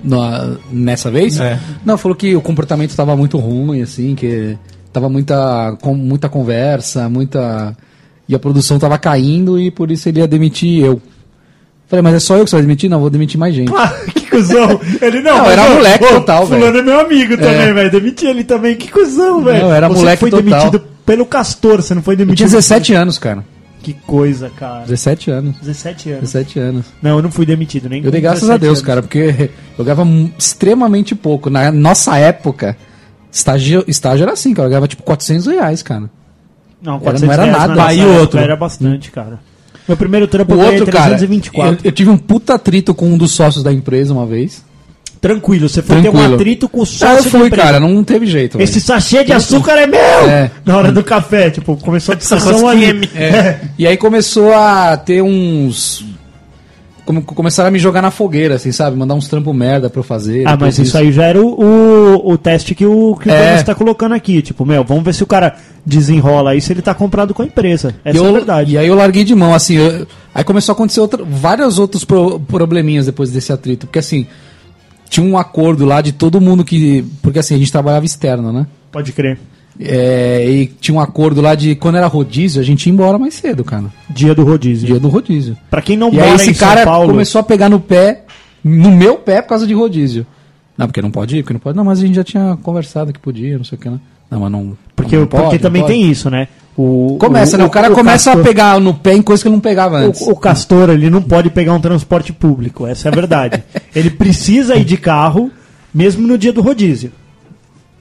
Na- nessa vez? É. Não, falou que o comportamento estava muito ruim, assim, que tava muita, com, muita conversa, muita. E a produção tava caindo e por isso ele ia demitir eu. Falei, mas é só eu que você vai demitir? Não, vou demitir mais gente. Ah, que cuzão. Ele não, Não, era moleque ô, total, Fulano velho. é meu amigo também, É. velho. Demiti ele também. Que cuzão, velho. era você moleque foi total. demitido pelo Castor, você não foi Eu demitido. tinha 17 anos, cara. Que coisa, cara. 17 anos. 17 anos. 17 anos. Não, eu não fui demitido, nem Eu dei graças a 17 Deus, anos. cara, porque eu ganhava extremamente pouco. Na nossa época, estágio, estágio era assim, cara. Eu ganhava tipo 400 reais, cara. Não, Era- 400 não era nada. Aí época outro. Era bastante, cara. Meu primeiro trampo O eu outro, cara, eu, 324. eu tive um puta atrito com um dos sócios da empresa uma vez. Tranquilo, você foi ter um Tranquilo. atrito com o Ah, eu sócio da fui, empresa. cara, não teve jeito. Esse velho. sachê de açúcar é meu! É. Na hora do café, tipo, começou a discussão ali. É. E aí começou a ter uns. Como, começaram a me jogar na fogueira, assim, sabe? Mandar uns trampos merda pra eu fazer. Ah, mas isso aí já era o, o, o teste que o, que o É. Tá colocando aqui. Tipo, meu, vamos ver se o cara desenrola aí se ele tá comprado com a empresa. Essa E é a eu- verdade. E aí eu larguei de mão, assim. eu- aí começou a acontecer outra, vários outros pro- probleminhas depois desse atrito. Porque assim, tinha um acordo lá de todo mundo que. Porque assim, a gente trabalhava externo, né? Pode crer. É, e tinha um acordo lá de quando era rodízio, a gente ia embora mais cedo, cara. Dia do rodízio. Dia do rodízio. Pra quem não E mora aí esse em São cara Paulo... começou a pegar no pé, no meu pé por causa de rodízio. Não, porque não pode ir, porque não pode. Não, mas a gente já tinha conversado que podia, não sei o que, né? Não, mas não. Porque, não porque pode, também não pode. tem isso, né? O, Começa, né? O cara começa Castor- a pegar no pé em coisa que ele não pegava antes. O, o Castor, ele não pode pegar um transporte público, essa é a verdade. ele precisa ir de carro, mesmo no dia do rodízio.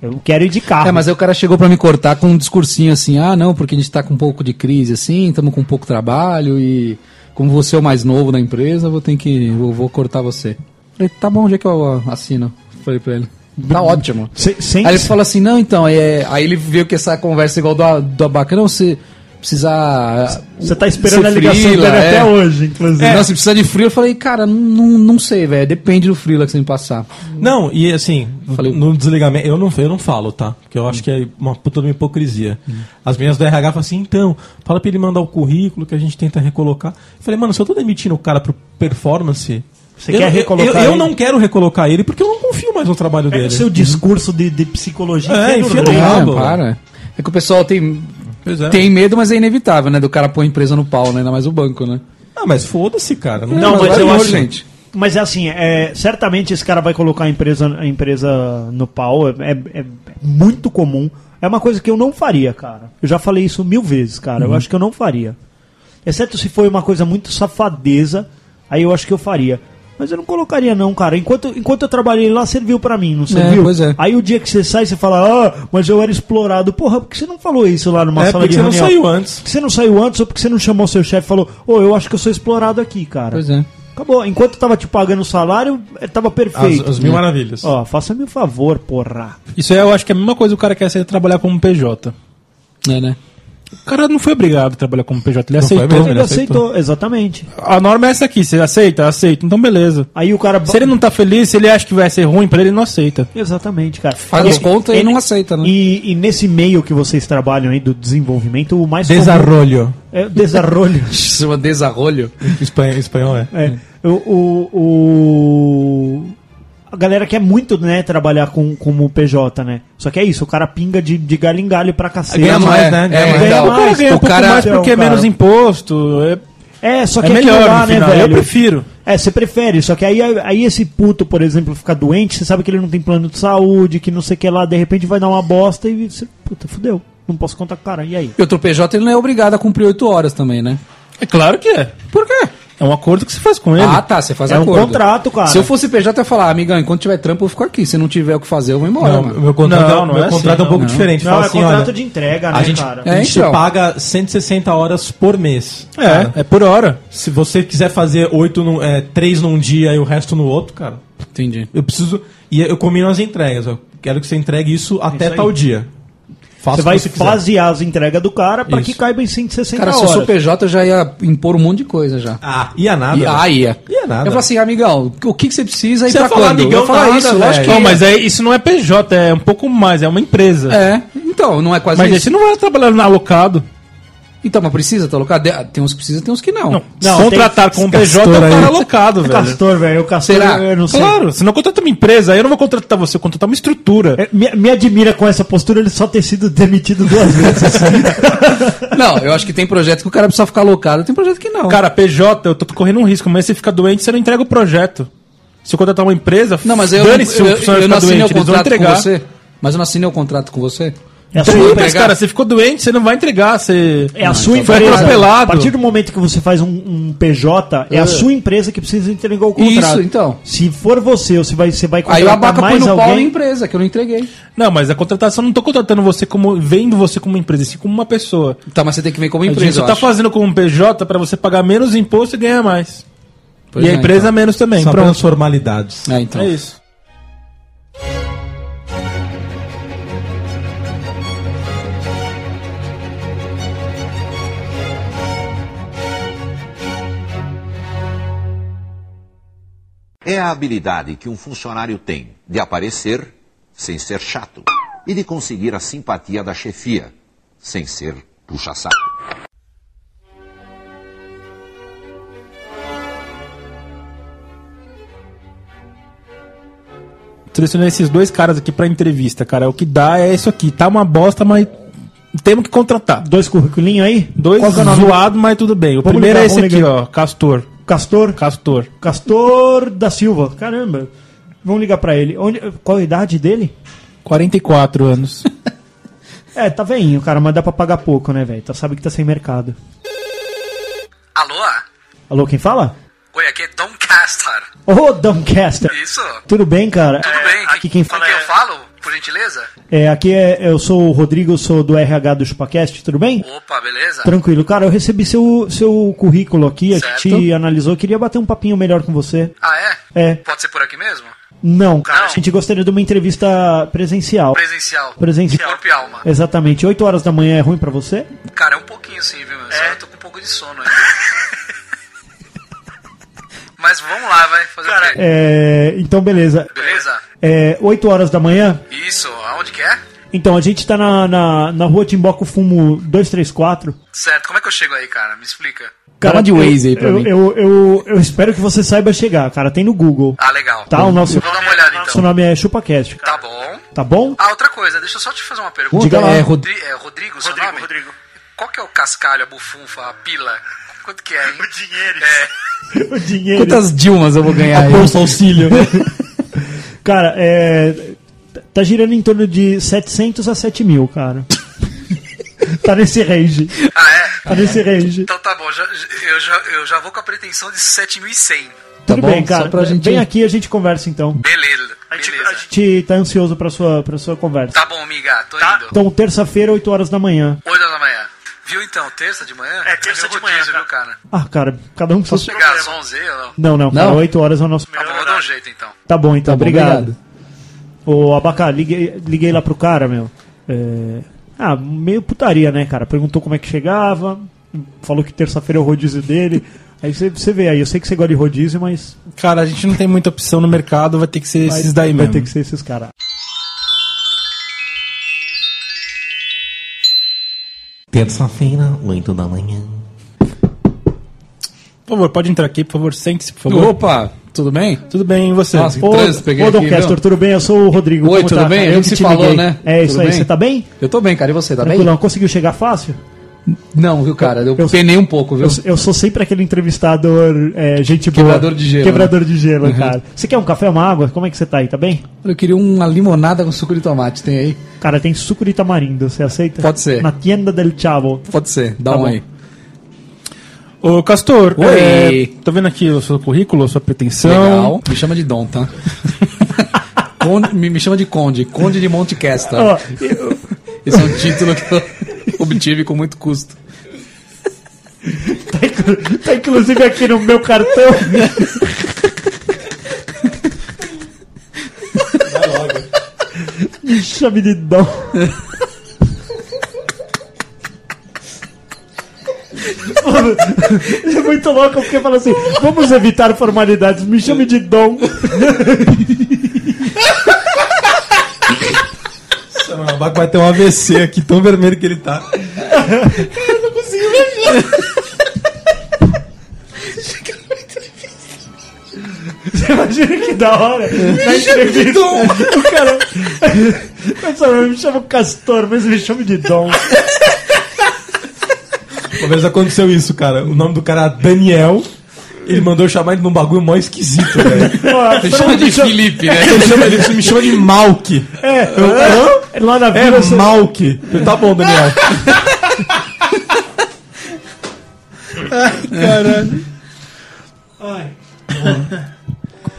Eu quero ir de carro. É, mas aí o cara chegou pra me cortar com um discursinho assim: ah, não, porque a gente tá com um pouco de crise assim, estamos com pouco trabalho e como você é o mais novo da empresa, vou ter que. Vou, vou cortar você. Falei, tá bom, onde é que eu assino? Falei pra ele. Tá ótimo. Se- sem- Aí ele falou assim, não, então, é... aí ele viu que essa conversa igual do, do Abacana, você precisa... Você tá esperando a ligação frila, dele é. até hoje, inclusive. Não, se precisa de frila, eu falei, cara, não, não, não sei, velho, depende do frila que você me passar. Não, e assim, Falei- no desligamento, eu não, eu não falo, tá? Porque eu acho que é uma puta de uma hipocrisia. As meninas do RH falam assim, então, fala pra ele mandar o currículo que a gente tenta recolocar. Eu falei, mano, se eu tô demitindo o cara pro performance. Você eu, quer eu- recolocar Eu, eu ele? não quero recolocar ele porque eu não confio mais no trabalho É dele. o seu discurso de, de psicologia. É. Ah, rabo. para. É que o pessoal tem, é. tem medo, mas é inevitável, né? Do cara pôr a empresa no pau, né? Ainda mais o banco, né? Ah, mas foda-se, cara. Não, mas vai eu acho, gente. Mas é assim, é, certamente esse cara vai colocar a empresa, a empresa no pau. É, é- é muito comum. É uma coisa que eu não faria, cara. Eu já falei isso mil vezes, cara. Uhum. Eu acho que eu não faria. Exceto se foi uma coisa muito safadeza, aí eu acho que eu faria. Mas eu não colocaria, não, cara. Enquanto, enquanto eu trabalhei lá, serviu pra mim, não serviu? pois é. Aí o dia que você sai, você fala, ah, mas eu era explorado. Porra, por que você não falou isso lá numa É sala porque de você não reunião? saiu antes. Por que você não saiu antes ou porque você não chamou seu chefe e falou, ô, eu acho que eu sou explorado aqui, cara? Pois é. Acabou. Enquanto eu tava te pagando o salário, eh, tava As, perfeito. as mil maravilhas. Ó, faça-me um favor, porra. Isso aí eu acho que é a mesma coisa o cara quer ser trabalhar como PJ. É, né? O cara não foi obrigado a trabalhar como PJ, ele Não aceitou. mesmo? Ele ele aceitou, aceitou. exatamente. A norma é essa aqui, você aceita? Aceita. Então beleza. Aí o cara. Se ele não tá feliz, se ele acha que vai ser ruim pra ele, ele não aceita. Exatamente, cara. Faz as contas e não aceita, né? E, e nesse meio que vocês trabalham aí do desenvolvimento, o mais. comum Desarrolho. É o desarrolho. Se chama desarrolho. Espanhol, espanhol é. É, o, o, o- A galera quer muito, né, trabalhar com, como PJ, né? Só que é isso, o cara pinga de, de galho em galho pra cacete. Ganha mais, é, né? É, Ganha mais. então, O cara ganha um o pouco cara, mais porque é cara. menos imposto. É, É, só que é melhor lá, né, final. Eu velho? prefiro. É, você prefere, só que aí, aí esse puto, por exemplo, fica doente, você sabe que ele não tem plano de saúde, que não sei o que lá, de repente vai dar uma bosta e você, puta, fudeu. Não posso contar com o cara. E aí? E outro PJ ele não é obrigado a cumprir 8 horas também, né? É claro que é. Por quê? É um acordo que você faz com ele. Ah, tá, você faz É um acordo. contrato, cara. Se eu fosse PJ, eu ia falar, amigão, enquanto tiver trampo, eu fico aqui. Se não tiver o que fazer, eu vou embora, Não, mano. meu contrato, Não, é, não meu é contrato assim, é um pouco não. diferente. Não, é assim, contrato olha, de entrega, né, a gente, cara? a É, gente então. paga 160 horas por mês. É, cara. é por hora. Se você quiser fazer oito num, é, três num dia e o resto no outro, cara, Entendi. eu preciso. E eu combino as entregas. Eu quero que você entregue isso até aí. tal dia. Faça Você vai você fasear as entregas do cara pra Isso. que caiba em 160 Cara, se eu horas. sou PJ, eu já ia impor um monte de coisa já. Ah, ia nada. E, ah, ia. Ia nada. Eu falo assim, amigão, o que, que você precisa e pra ia falar, quando? amigão, eu falar nada, isso, lógico que Não, ia. mas é, isso não é PJ, é um pouco mais, é uma empresa. É, então, não é quase Mas isso. você não vai trabalhar na alocado. Então, mas precisa tá alocado? Tem uns que precisa, tem uns que não. Não, Não, contratar tem- com o PJ é um cara alocado, O velho. Castor, velho. O Castor, Será? eu não sei. Claro, você não contrata uma empresa, aí eu não vou contratar você, eu vou contratar uma estrutura. É, Me, me admira com essa postura ele só ter sido demitido duas vezes. Não, eu acho que tem projeto que o cara precisa ficar alocado, tem projeto que não. Cara, PJ, eu tô correndo um risco, mas se você fica doente, você não entrega o projeto. Se eu contratar uma empresa, não, mas eu, dane-se se eu, o eu, funcionário eu não ficar assinei o doente, vão contrato com entregar. você. Mas eu não assinei o contrato com você. É a Sim, sua mas, empresa. cara, você ficou doente, você não vai entregar, você... É a sua Foi empresa. atropelado. A partir do momento que você faz um, um PJ, é a sua empresa que precisa entregar o contrato. Isso, então. Se for você, ou se vai, você vai Aí o contratar abaca põe mais no pau na empresa, que eu não entreguei. Não, mas a contratação não tô contratando você como. vendo você como uma empresa, sim como uma pessoa. Tá, mas você tem que vir como Você empresa. eu tá acho. fazendo como um PJ pra você pagar menos imposto e ganhar mais. Pois e a é, empresa então. menos também. Apenas Pronto. formalidades. É, então. É isso. É a habilidade que um funcionário tem de aparecer sem ser chato e de conseguir a simpatia da chefia sem ser puxa-saco. Selecionei esses dois caras aqui pra entrevista, cara. O que dá é isso aqui. Tá uma bosta, mas temos que contratar. Dois curriculinhos aí? Dois Qual é o nome? zoados, mas tudo bem. O Vamos primeiro ligar, é esse aqui, ligar. ó. Castor. Castor? Castor. Castor da Silva. Caramba. Vamos ligar pra ele. Onde, qual a idade dele? 44 anos. É, tá veinho, cara, mas dá pra pagar pouco, né, velho? Tá, sabe que tá sem mercado. Alô? Alô, quem fala? Oi, aqui é Dom Castor. Ô, Domcaster. Isso? Tudo bem, cara? Tudo bem? Aqui quem fala quem eu falo, por gentileza? é, aqui é, eu sou o Rodrigo, sou do RH do Chupacast, tudo bem? Opa, beleza? Tranquilo, cara, eu recebi seu, seu currículo aqui, a Certo. gente analisou, queria bater um papinho melhor com você. Ah, é? É. Pode ser por aqui mesmo? Não, Não. a gente gostaria de uma entrevista presencial. Presencial. Presencial. Corpo e alma. Exatamente. 8 horas da manhã é ruim pra você? Cara, é um pouquinho sim, viu, meu? Só eu tô com um pouco de sono ainda. Mas vamos lá, vai fazer o quê? É, então, beleza. Beleza? É, 8 horas da manhã? Isso, aonde que é? Então, a gente tá na, na, na rua Timboco Fumo 234. Certo, como é que eu chego aí, cara? Me explica. Dá uma de Waze aí pra eu, mim. Eu, eu, eu espero que você saiba chegar, cara. Tem no Google. Ah, legal. Tá? O nosso, Vou dar uma olhada nosso então. nome é ChupaCast. Tá bom. Tá bom? Ah, outra coisa, deixa eu só te fazer uma pergunta. Diga lá. É, Rod- Rodri- é, Rodrigo, seu nome? Rodrigo. Qual que é o cascalho, a bufunfa, a pila? Quanto que é, hein? O dinheiro. É. O dinheiro. Quantas Dilmas eu vou ganhar aí? Bolsa auxílio. Cara, é. Tá girando em torno de 700 a 7 mil, cara. tá nesse range. Ah, é? Tá nesse range. Então tá bom, já- eu, já, eu já vou com a pretensão de 7.100. Tudo bom, bem, cara. pra gente- Vem aqui e a gente conversa então. Beleza, beleza. A gente tá ansioso pra sua, pra sua conversa. Tá bom, amiga, tô indo. Então, terça-feira, 8 horas da manhã. 8 da manhã. Viu então, terça de manhã? É, terça de manhã, viu, cara? Ah, cara, cada um com Posso seus. chegar às 11 aí ou não? Não, não, cara, Não? 8 horas é o nosso. Tá bom, eu dou um jeito então. Tá bom, então, Tá bom, obrigado. Ô, Abacá, liguei, liguei lá pro cara, meu. É... Ah, meio putaria, né, cara? Perguntou como é que chegava, falou que terça-feira é o rodízio dele. Aí você- você vê aí, eu sei que você gosta de rodízio, mas Cara, a gente não tem muita opção no mercado, vai ter que ser vai, esses daí vai mesmo. ter que ser esses caras. Terça-feira, 8 da manhã. Por favor, pode entrar aqui, por favor, sente-se, por favor. Opa, tudo bem? Tudo bem, e você? Nossa, Ô, trânsito, peguei ô Dom aqui, Castor, viu? tudo bem? Eu sou o Rodrigo. Oi, como tudo tá, bem? cara? A Eu gente que se te falou, liguei. né? É isso Tudo aí, bem? você tá bem? Eu tô bem, cara. E você, tá Tranquilão, bem? conseguiu chegar fácil? Não, viu, cara? Eu, Eu- penei um pouco, viu? Eu, eu sou sempre aquele entrevistador, é, gente boa. Quebrador de gelo, Quebrador de gelo, Uhum. cara. Você quer um café, uma água? Como é que você tá aí? Tá bem? Eu queria uma limonada com suco de tomate, tem aí? Cara, tem suco de tamarindo, você aceita? Pode ser. Na tienda del Chavo. Pode ser, dá Tá um bom. aí. Ô, Castor, Oi. é, tô vendo aqui o seu currículo, a sua pretensão. Legal. Me chama de Dom, tá? Conde- me, me chama de Conde. Conde de Monte Casta. Ó, Esse é um título que eu obtive com muito custo. tá, inclu- tá inclusive aqui no meu cartão. Me chame de Dom. É muito louco porque fala assim: vamos evitar formalidades, me chame de Dom. O Abaco vai ter um AVC aqui, tão vermelho que ele tá. Você imagina que da hora na entrevista. O cara. Pensa, me chama Castor, mas me chame de Dom. Uma vez aconteceu isso, cara. O nome do cara era Daniel. Ele mandou eu chamar ele num bagulho mó esquisito, velho. Ó, Me todo chama de Felipe, né? Ele, chama- ele me chama de Malk. É, é, lá na É vila. você- Malk. Tá bom, Daniel.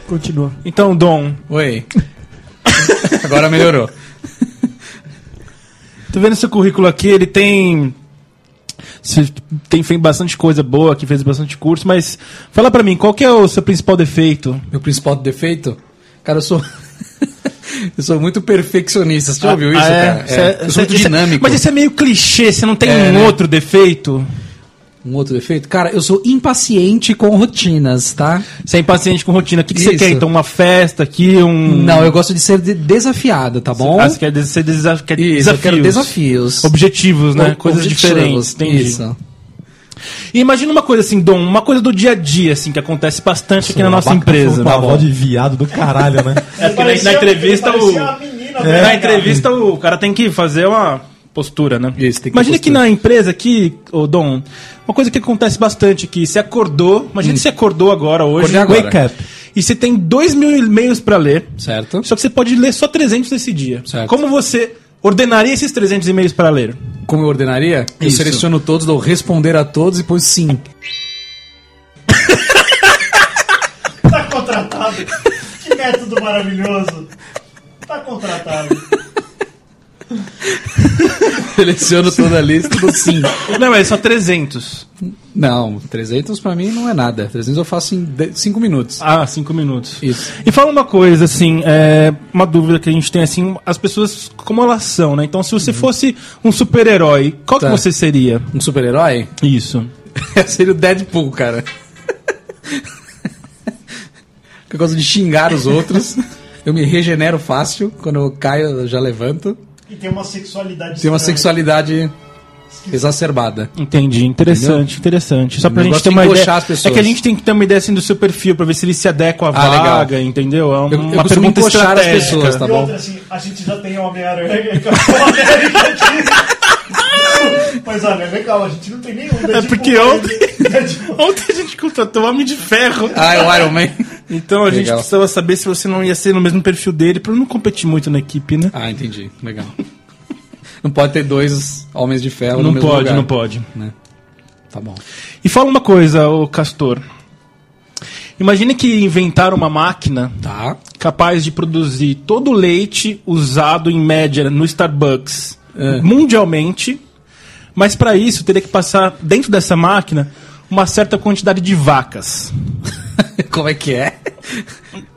Continua. Então, Dom, Oi. Agora melhorou. tô vendo seu currículo aqui, ele tem. Você tem feito bastante coisa boa, que fez bastante curso, mas fala pra mim, qual que é o seu principal defeito? Meu principal defeito? Cara, eu sou. eu sou muito perfeccionista. Você já ouviu isso, Ah, é? cara? Cê- É, eu cê- sou muito isso dinâmico. Mas isso é meio clichê, você não tem É, um né? outro defeito? Um outro defeito? Cara, eu sou impaciente com rotinas, tá? Você é impaciente com rotina. O que, que você quer, então? Uma festa aqui, um... Não, eu gosto de ser de- desafiado, tá bom? Ah, você quer, ser desaf... quer Isso, eu desafios. quero desafios. Objetivos, né? Ob- Coisas objetivos, diferentes. Entendi. Isso. E imagina uma coisa assim, Dom, uma coisa do dia a dia, assim, que acontece bastante aqui na nossa empresa. falou Com a voz de viado do caralho, né? É porque na, na entrevista o. na entrevista o cara tem que fazer uma postura, né? Isso, tem que Imagina que na empresa aqui, ô Dom, uma coisa que acontece bastante aqui, você acordou, imagina que você acordou agora hoje, Hum. Agora. wake up, e você tem dois mil e-mails pra ler, Certo? só que você pode ler só 300 nesse dia. Certo. Como você ordenaria esses 300 e-mails pra ler? Como eu ordenaria? Eu Isso. seleciono todos, dou responder a todos e depois sim. Tá contratado. Que método maravilhoso. Tá contratado. Seleciono toda a lista dou sim. Não, é só 300. Não, 300 pra mim não é nada. 300 eu faço em 5 minutos. Ah, cinco minutos. Isso. E fala uma coisa, assim, é, uma dúvida que a gente tem, assim, as pessoas como elas são, né? Então, se você fosse um super-herói, qual Tá. que você seria? Um super-herói? Isso. Seria o Deadpool, cara. Eu gosto de xingar os outros. Eu me regenero fácil. Quando eu caio, eu já levanto. E tem uma sexualidade Tem uma estranha. sexualidade exacerbada. Entendi, interessante, interessante. Só pra gente ter uma ideia. as pessoas. É que a gente tem que ter uma ideia assim do seu perfil pra ver se ele se adequa à Ah, legal. vaga, entendeu? É uma, Eu- eu uma pergunta encoxar as estratégica. pessoas, tá E bom? outra, assim, a gente já tem Homem-Aranha América aqui. Mas olha, legal, a gente não tem nenhum. É porque ontem, ontem a gente contratou o Homem de Ferro. Ah, é o Iron Man. Então a gente Legal. precisava saber se você não ia ser no mesmo perfil dele pra não competir muito na equipe, né? Ah, entendi. Legal. Não pode ter dois homens de ferro no não mesmo pode, lugar. não pode. Tá bom. E fala uma coisa, ô Castor. Imagine que inventaram uma máquina Tá. capaz de produzir todo o leite usado em média no Starbucks É. mundialmente, mas para isso teria que passar dentro dessa máquina uma certa quantidade de vacas. Como é que é?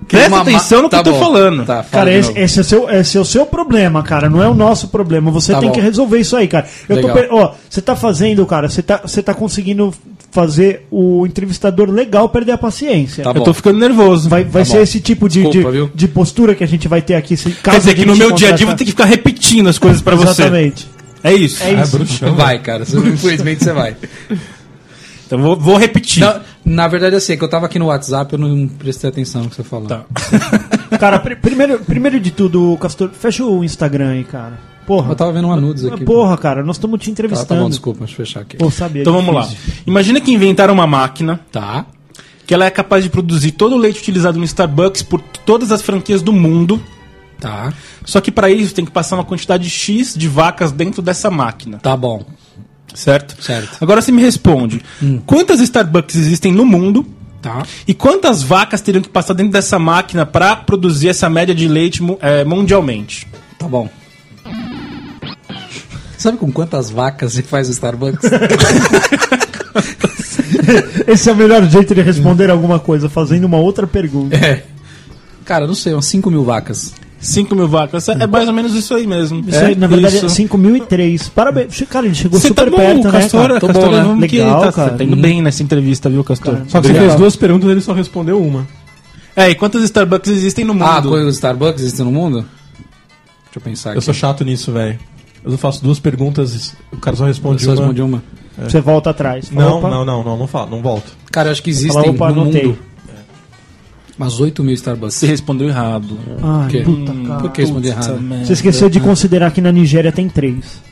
Presta Uma ma- atenção no que Tá eu tô bom. falando. Tá, fala Cara, esse, esse é seu, esse é o seu problema, cara. Não é o nosso problema. Você Tá tem bom. que resolver isso aí, cara. Eu tô Legal. per- ó, você tá fazendo, cara, você tá, você tá conseguindo fazer o entrevistador legal perder a paciência. Tá eu bom. tô ficando nervoso. Vai, vai Tá ser bom. esse tipo de, Desculpa, de, de postura que a gente vai ter aqui. Se, Quer dizer que no meu dia a dia eu vou ter que ficar repetindo as coisas pra você. Exatamente. É isso. É isso. bruxão. Vai, cara. Infelizmente você vai. Então vou, vou repetir. Não, na verdade, assim, é que eu tava aqui no WhatsApp eu não prestei atenção no que você falou. Tá. Cara, pri- primeiro, primeiro de tudo, Castor, fecha o Instagram aí, cara. Porra. Eu tava vendo uma nudes aqui. Porra, cara, nós estamos te Tá, entrevistando. tá bom, desculpa, deixa eu fechar aqui. Pô, sabia, Então vamos lá. difícil. Imagina que inventaram uma máquina Tá. que ela é capaz de produzir todo o leite utilizado no Starbucks por todas as franquias do mundo. Tá. Só que para isso tem que passar uma quantidade X de vacas dentro dessa máquina, Tá bom. Certo? Certo. Agora você me responde: quantas Starbucks existem no mundo Tá. e quantas vacas teriam que passar dentro dessa máquina para produzir essa média de leite eh, mundialmente? Tá bom. Sabe com quantas vacas se faz o Starbucks? Esse é o melhor jeito de responder alguma coisa, fazendo uma outra pergunta. é. Cara, não sei, umas 5 mil vacas. 5 mil vacas. É mais ou menos isso aí mesmo. Isso aí, na verdade, Isso. é 5.003. Parabéns. Cara, ele chegou Você tá super bom, perto, né, Castor. cara? Castor, bom, né? vamos que Legal, tá, cara. Você tá indo bem nessa entrevista, viu, Castor? Só que você fez duas perguntas e ele só respondeu uma. É, e quantas Starbucks existem no mundo? Ah, coisas Starbucks existem no mundo? Deixa eu pensar aqui. Eu sou chato nisso, velho. Eu faço duas perguntas e o cara só responde Só uma. respondi uma. Você volta atrás. Fala, Não, não, não, não, não falo, não volto. Cara, eu acho que existem Fala, opa, no mundo umas 8 mil Starbucks. Você respondeu errado. Ai, quê? puta, cara. Por que respondi errado? Você esqueceu de considerar que na Nigéria tem três.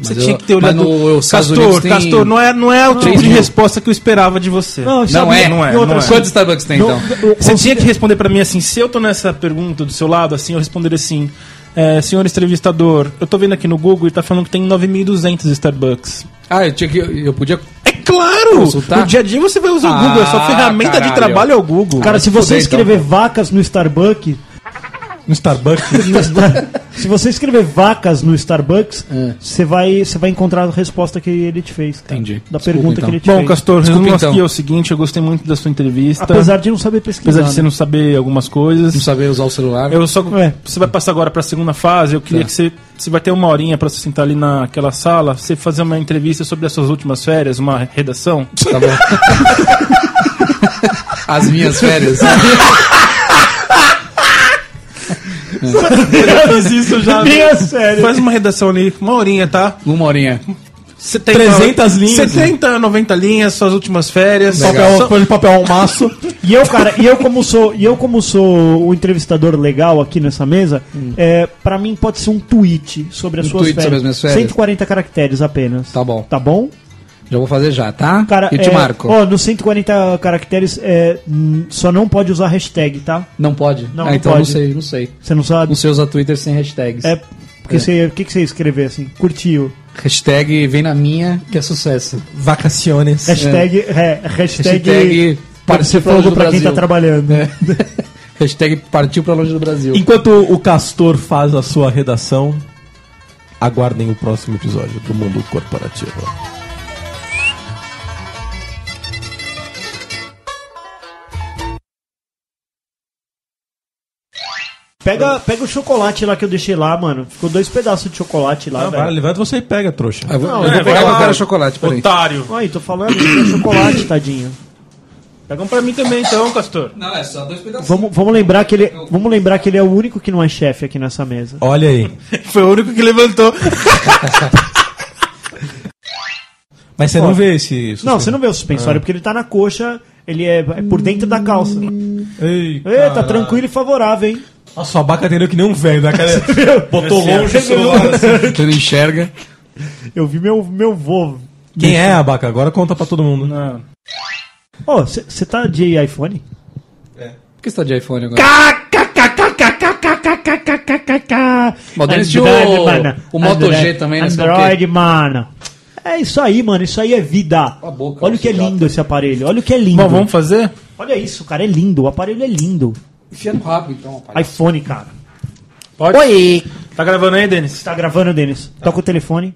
Você Mas tinha que ter olhado. mas no- os Estados Castor, Unidos tem Castor, não é, não é o tipo de mil. resposta que eu esperava de você. Não, Não é, não é, não é. Quantos Starbucks tem, então? Você tinha que responder pra mim assim, se eu tô nessa pergunta do seu lado, assim, eu responderia assim, é, senhor entrevistador, eu tô vendo aqui no Google e tá falando que tem 9.200 Starbucks. Ah, eu, tinha que, eu podia... É claro! Consultar? No dia a dia você vai usar o Ah, Google, a sua ferramenta de caralho. trabalho é o Google. Cara, se você fudeu, escrever então. vacas no Starbucks. No Starbucks. no Star- se você escrever vacas no Starbucks, É. você vai, você vai encontrar a resposta que ele te fez. cara. Entendi. Da Desculpa, pergunta então. que ele te Bom, fez. Castor, Desculpa, resumo então. aqui é o seguinte, eu gostei muito da sua entrevista. Apesar de não saber pesquisar. apesar de você né? não saber algumas coisas. Não saber usar o celular. Eu só. É. Você vai passar agora para a segunda fase. Eu queria Tá. que você. Você vai ter uma horinha para você sentar ali naquela sala, você fazer uma entrevista sobre as suas últimas férias, uma redação. Tá bom. As minhas férias. Fiz isso já. Minha sério. Faz uma redação ali, uma horinha, tá? Uma horinha. 70, 300 linhas. 70, 90 linhas, suas últimas férias. Papel, Só- folha de papel ao maço. E eu, cara, e eu como sou, e eu como sou o entrevistador legal aqui nessa mesa, é, para mim pode ser um tweet sobre as Um suas tweet férias. sobre as minhas férias. 140 caracteres apenas. Tá bom. Tá bom? Já vou fazer já, tá? Cara, e te é, marco. Ó, nos 140 caracteres é, só não pode usar hashtag, tá? Não pode? Não, ah, não então pode. não sei, não sei. Você não sabe? Não sei usar Twitter sem hashtags. É porque você, o que que você ia escrever assim? Curtiu. Hashtag vem na minha, que é sucesso. Vacaciones. Hashtag, é, hashtag, Hashtag partir pra longe fogo do pra quem Brasil. tá trabalhando. É. Hashtag partiu pra longe do Brasil. Enquanto o Castor faz a sua redação, aguardem o próximo episódio do Mundo Corporativo. Pega, pega o chocolate lá que eu deixei lá, mano. Ficou dois pedaços de chocolate lá, Ah, vai, velho. levanta você e pega, trouxa. Ah, eu vou, Não, eu é, vou pegar vai eu lá. quero chocolate, peraí. Otário. Aí, tô falando, é chocolate, tadinho. Pega um pra mim também, então, Castor. Não, é só dois pedaços. Vamos, vamos, lembrar que ele, vamos lembrar que ele é o único que não é chefe aqui nessa mesa. Olha aí. Foi o único que levantou. Mas você não vê esse. Não, você não vê o suspensório, porque ele tá na coxa, ele é, é por dentro da calça. Ei, Eita, tá tranquilo e favorável, hein? Nossa, a abaca atendeu que nem um velho, né? Cara, botou longe o Você celular. não enxerga. Eu vi meu, meu vô. Quem é a abaca? Agora conta pra todo mundo. Não. Ô, você tá de iPhone? Por que você tá de iPhone agora? Mas o Moto G também, né? É? Android, mano. É isso aí, mano. Isso aí é vida. boca, Olha o que é lindo esse aparelho. Olha o que é lindo. Bom, vamos fazer? Olha isso, cara. É lindo. O aparelho é lindo. Enfia no rabo, então, rapaz. iPhone, cara. Pode? Oi. Tá gravando aí, Denis? Tá gravando, Denis? Toca o telefone.